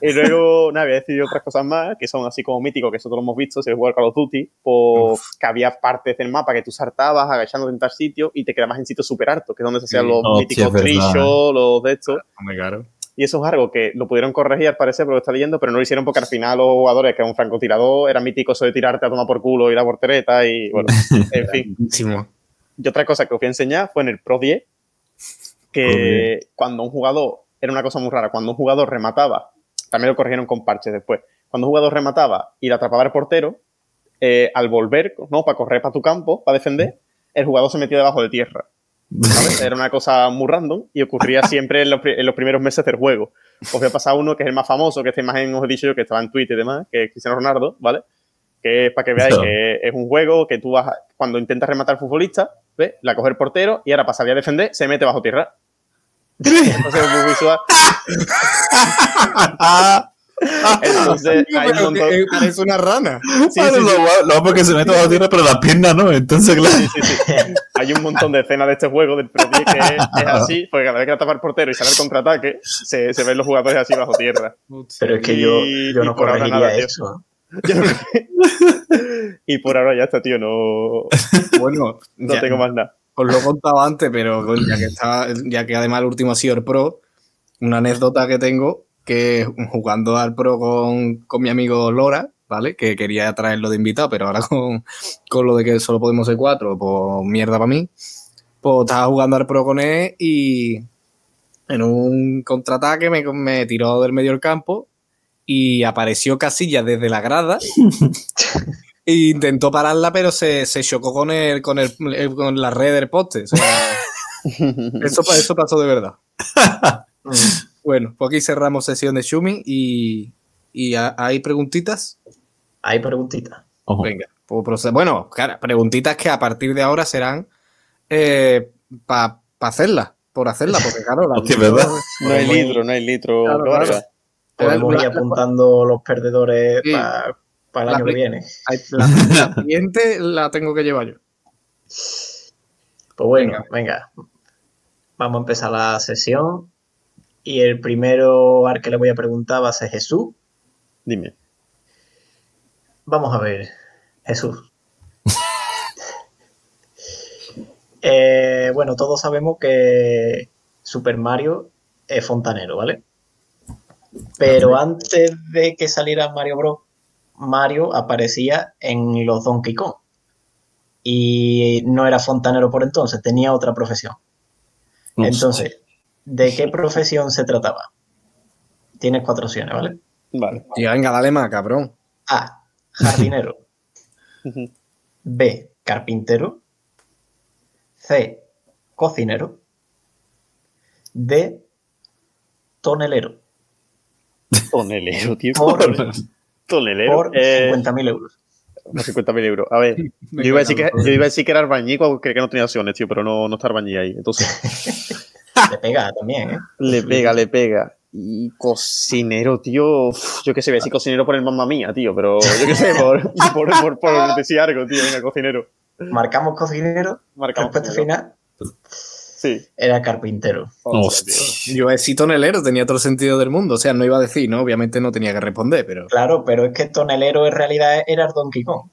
Y luego, nada, había decidido otras cosas más, que son así como míticos, que nosotros lo hemos visto, si el juego Call of Duty, pues que había partes del mapa que tú saltabas agachándote en tal sitio y te quedabas en sitios súper altos, que es donde se hacían Sí. los Hostia, míticos es trillos, los de estos. Claro. Y eso es algo que lo pudieron corregir al parecer, porque lo está leyendo, pero no lo hicieron porque al final los jugadores, que es un francotirador, era mítico eso de tirarte a tomar por culo y la portereta y bueno, [laughs] en fin. Y otra cosa que os voy a enseñar fue en el Pro 10, que cuando un jugador, era una cosa muy rara, cuando un jugador remataba, también lo corrigieron con parches después, cuando un jugador remataba y le atrapaba el portero, eh, al volver, ¿no? Para correr para tu campo, para defender, el jugador se metía debajo de tierra. ¿sabes? [laughs] Era una cosa muy random y ocurría siempre en los, pri- en los primeros meses del juego. Os voy a pasar uno que es el más famoso, que esta imagen os he dicho yo que estaba en Twitter y demás, que es Cristiano Ronaldo, ¿vale? Que es para que veáis que es un juego que tú vas, a- cuando intentas rematar al futbolista, ¿ves? La coge el portero y ahora para salir a defender se mete bajo tierra. [laughs] Entonces es muy visual. Entonces hay un montón... Parece una rana. Sí, Ah, sí, lo sí. guapo- lo guapo es que se mete bajo tierra, pero la pierna no. Entonces, claro. Sí, sí, sí. Hay un montón de escenas de este juego del Pro 10 que es, es así, porque cada vez que atapa el portero y sale el contraataque, se, se ven los jugadores así bajo tierra. Pero es que yo, Y- yo y no por ahora corregiría nada, eso. [laughs] Yo y por ahora ya está, tío, no, [laughs] Bueno, no ya- tengo más nada. Os lo he contado antes, pero ya que, estaba- ya que además el último ha sido el Pro, una anécdota que tengo que jugando al Pro con, con mi amigo Lora, ¿vale? Que quería traerlo de invitado, pero ahora con, con lo de que solo podemos ser cuatro, pues mierda para mí. Pues estaba jugando al Pro con él y en un contraataque me, me tiró del medio del campo y apareció Casilla desde la grada [laughs] e intentó pararla, pero se, se chocó con el, con el, con la red del poste. O sea, [laughs] eso, pa- eso pasó de verdad. [laughs] Mm. Bueno, pues aquí cerramos sesión de Shumi y, y ha- hay preguntitas. Hay preguntitas. Ojo. Venga, pues bueno, claro, preguntitas que a partir de ahora serán para hacerlas, por hacerlas, porque claro, la- Hostia, ¿verdad? No hay litro, no hay litro. Claro, claro. Podemos ir apuntando los perdedores Sí. para el La año que viene. La, [laughs] la siguiente la tengo que llevar yo. Pues bueno, venga. Vamos a empezar la sesión. Y el primero al que le voy a preguntar va a ser Jesús. Dime. Vamos a ver, Jesús. [laughs] Eh, bueno, todos sabemos que Super Mario es fontanero, ¿vale? Pero antes de que saliera Mario Bros, Mario aparecía en los Donkey Kong. Y no era fontanero por entonces, tenía otra profesión. Entonces, ¿de qué profesión se trataba? Tienes cuatro opciones, ¿vale? Vale. Y venga, dale más, cabrón. A. Jardinero. [laughs] B. Carpintero. C. Cocinero. D. Tonelero. Tonelero, tío. Por, [laughs] Tonelero. por Eh, 50.000 euros. no, 50.000 euros. A ver, yo iba a, decir que, yo iba a decir que era albañil cuando creía que no tenía opciones, tío, pero no, no está albañil ahí. Entonces, [laughs] Le pega también, ¿eh? le pega, le pega. Y cocinero, tío. Yo qué sé, voy a decir cocinero por el mamá mía, tío, pero yo qué sé, por, [laughs] por, por, por decir algo, tío, venga, cocinero. Marcamos cocinero. Marcamos cocinero. final. Sí. Era carpintero. Hostia, tío. Yo he sido tonelero, tenía todo el sentido del mundo. O sea, no iba a decir, ¿no? Obviamente no tenía que responder, pero. Claro, pero es que tonelero en realidad era el Donkey Kong.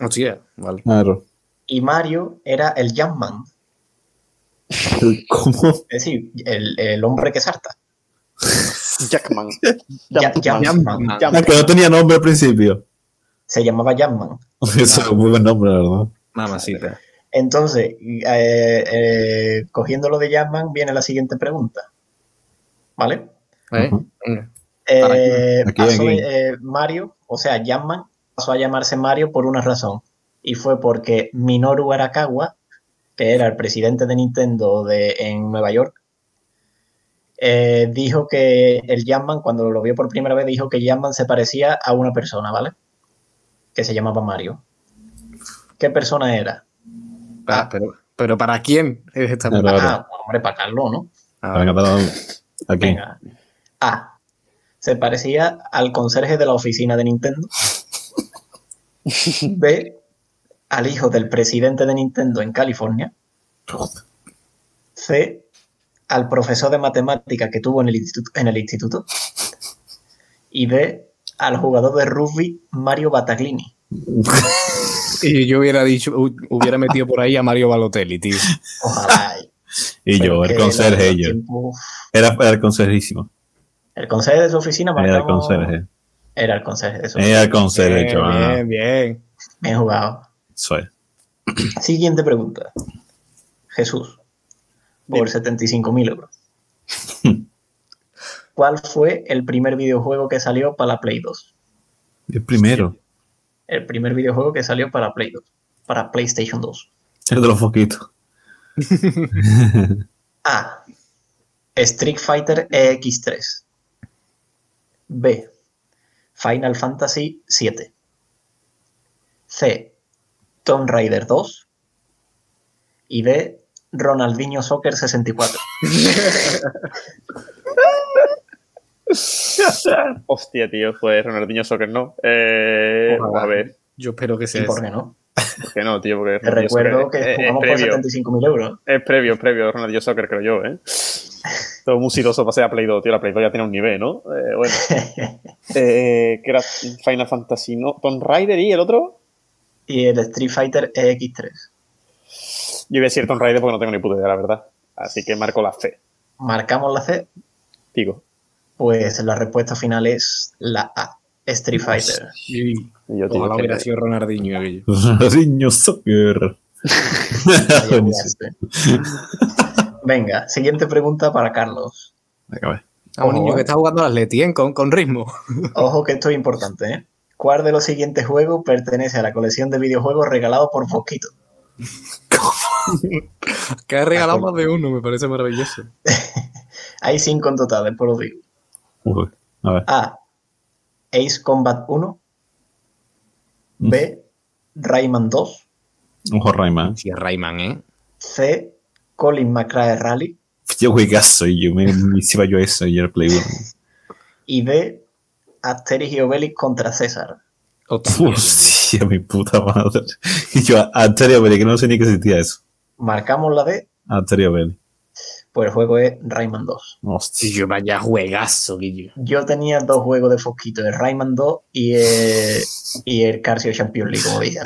Hostia, vale. Claro. Y Mario era el Jumpman. ¿Cómo? Es decir, el, el hombre que salta. [laughs] Jackman. Jackman. Ah, Jackman. que no tenía nombre al principio. Se llamaba Jumpman. [laughs] Eso es un muy buen nombre, la verdad. Mamacita. Entonces, eh, eh, cogiendo lo de Jumpman, viene la siguiente pregunta. ¿Vale? ¿Eh? Eh, Aquí, pasó, aquí. eh, Mario, o sea, Jumpman pasó a llamarse Mario por una razón. Y fue porque Minoru Arakawa, que era el presidente de Nintendo de, en Nueva York, eh, dijo que el Jumpman, cuando lo vio por primera vez, dijo que Jumpman se parecía a una persona, ¿vale? Que se llamaba Mario. ¿Qué persona era? Ah, pero, pero ¿para quién es esta pregunta? Ah, hombre, para Carlos, ¿no? Ah, Venga, Aquí. Venga. A. Se parecía al conserje de la oficina de Nintendo. [laughs] B. al hijo del presidente de Nintendo en California. C. Al profesor de matemática que tuvo en el instituto. En el instituto. Y D. Al jugador de rugby Mario Battaglini. [laughs] Y yo hubiera dicho, hu- hubiera metido por ahí a Mario Balotelli, tío. Ojalá. Y Pero yo, el conserje, yo. Era, era el conserjísimo. El conserje de su oficina Era el conserje. Era el conserje de su Era el conserje, Bien, chaval. bien, bien. Bien jugado. Siguiente pregunta. Jesús, por 75.000 euros. ¿Cuál fue el primer videojuego que salió para la Play 2? El primero. El primer videojuego que salió para Play 2. Para PlayStation 2. El de los foquitos. [laughs] A. Street Fighter EX3. B. Final Fantasy 7. C. Tomb Raider 2. Y D. Ronaldinho Soccer 64. [laughs] [laughs] Hostia, tío, pues Ronaldinho Soccer no. Eh, Ojalá. a ver, Yo espero que ¿Y sea por qué no? ¿por qué no, tío? Porque Te recuerdo Soccer que jugamos por previo, 75.000 euros. es previo, es previo Ronaldinho Soccer, creo yo, ¿eh? Todo muy sidoso para ser a Play 2, tío. La Play 2 ya tiene un nivel, ¿no? Eh, bueno. [laughs] eh, que era Final Fantasy, ¿no? Tomb Raider y el otro. y el Street Fighter EX3. Yo voy a decir Tomb Raider porque no tengo ni puta idea, la verdad. Así que marco la C, Marcamos la C, digo. Pues la respuesta final es la A. Street Fighter. Yo, tío, ojalá hubiera sido Ronaldinho aquello. [laughs] Ronaldinho Soccer. [laughs] Venga, siguiente pregunta para Carlos. A un Ojo, niño eh. que está jugando al Atleti, ¿eh? con, con ritmo. [laughs] Ojo que esto es importante, ¿eh? ¿Cuál de los siguientes juegos pertenece a la colección de videojuegos regalados por Fosquito? Que ha regalado más de uno, me parece maravilloso. Hay cinco en total, después lo digo. Uy, a ver. A. Ace Combat 1. B. Rayman 2. Ojo, Rayman. Sí, es Rayman, ¿eh? C. Colin McRae Rally. Yo juegazo, yo me, me hiciera yo eso y el Play 1. Y D. Asterix y Obelix contra César. Hostia. Mi puta madre. [laughs] Y yo, Antonio Belli, que no sé ni que existía eso. Marcamos la D. Antonio Belli. Pues el juego es Rayman 2. Y Hostia. yo vaya juegazo, Guillo. Yo tenía dos juegos de Fosquito, el Rayman 2 y el, y el Carcio Champions League, como dije.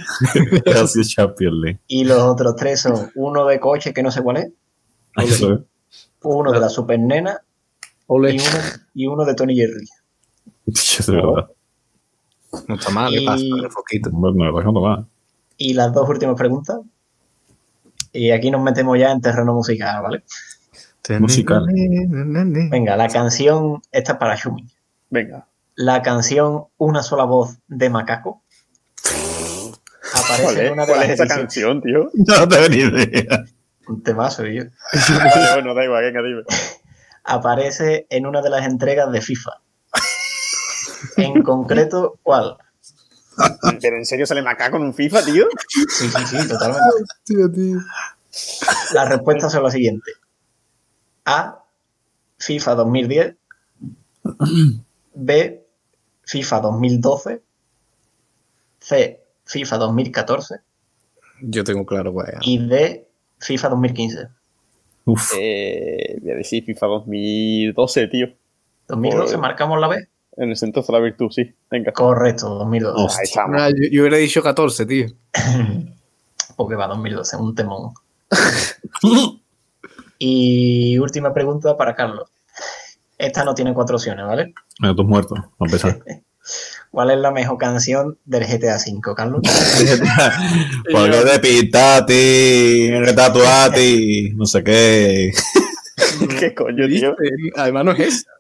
Gracias, [laughs] Champions League. Y los otros tres son uno de coche, que no sé cuál es, es. uno de la Super Nena Ole. y uno, y uno de Tony Jerry. De verdad. No está mal, ¿qué pasa? Lo está dejando mal. Y las dos últimas preguntas. Y aquí nos metemos ya en terreno musical, ¿vale? Musical. Venga, la canción, esta es para Shumi. Venga. La canción Una sola voz de Macaco aparece ¿Cuál en es, una de ¿Cuál las es esa canción, tío? [laughs] No tengo ni idea. Un temazo, yo. Vale, bueno, da igual, venga, dime. [laughs] Aparece en una de las entregas de FIFA. En concreto, ¿cuál? ¿Pero en serio sale macaco en un FIFA, tío? Sí, sí, sí, totalmente. Las respuestas son las siguientes. A. FIFA 2010. B. FIFA 2012. C. FIFA 2014. Yo tengo claro cuál es. Y D. FIFA 2015. Uf. Eh, voy a decir FIFA 2012, tío. 2012, Joder. marcamos la B. En el centro de la virtud, sí. Venga. Correcto, 2012. Hostia. Ahí estamos. Ah, yo, yo hubiera dicho 14, tío. [laughs] Porque va 2012, un temón. [laughs] Y última pregunta para Carlos. Esta no tiene cuatro opciones, ¿vale? Bueno, tú muerto, a empezar. [laughs] ¿Cuál es la mejor canción del GTA V, Carlos? [laughs] Porque te pintaste, te tatuaste, no sé qué. [laughs] ¿Qué coño, tío? Además no es esa.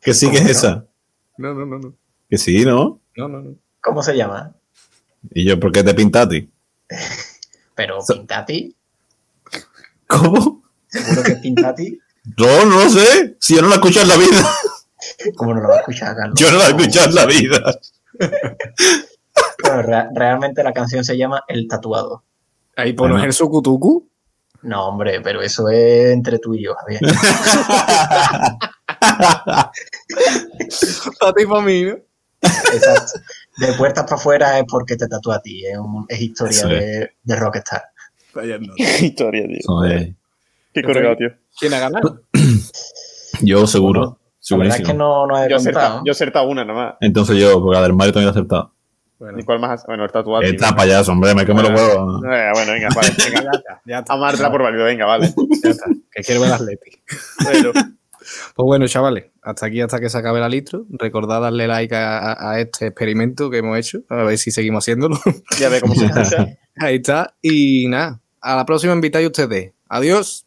Que sí que es esa. No, no, no, no. Que sí, ¿no? No, no, no. ¿Cómo se llama? Y yo, ¿por qué te pintaste? Pero Pintati, ¿Cómo? Seguro que es Pintati. No, no lo sé. Si yo no la escucho en la vida. ¿Cómo no lo va a escuchar, Carlos? Yo no la he escuchado en la vida. Re- realmente la canción se llama El Tatuado. Ahí pones Bueno. el sucutucu. No, hombre, pero eso es entre tú y yo, Javier. [laughs] Para ti y para mí, ¿no? Exacto. de puertas para afuera es porque te tatúa a ti. Es, un- es historia es. de, de Rockstar. Vaya. Historia, tío. Qué colgado, tío. ¿Quién ha ganado? [clears throat] Yo seguro. La verdad es que no, no he Yo he acertado, yo he acertado una nomás. Entonces yo, porque la del Mario también he acertado. Bueno, ¿Y cuál más? Bueno, el tatuado. Está payaso, hombre, me quemo los huevos. Eh, bueno, venga, vale. [laughs] Venga, ya está, ya está. Amártela por válido, venga, vale. [laughs] Ya está, que quiero ver Atleti. Bueno, Pues bueno, chavales, hasta aquí, hasta que se acabe la litro. Recordad darle like a, a- a este experimento que hemos hecho, a ver si seguimos haciéndolo. ya ve cómo se [laughs] escucha. Ahí está. Y nada, a la próxima invitáis ustedes. Adiós.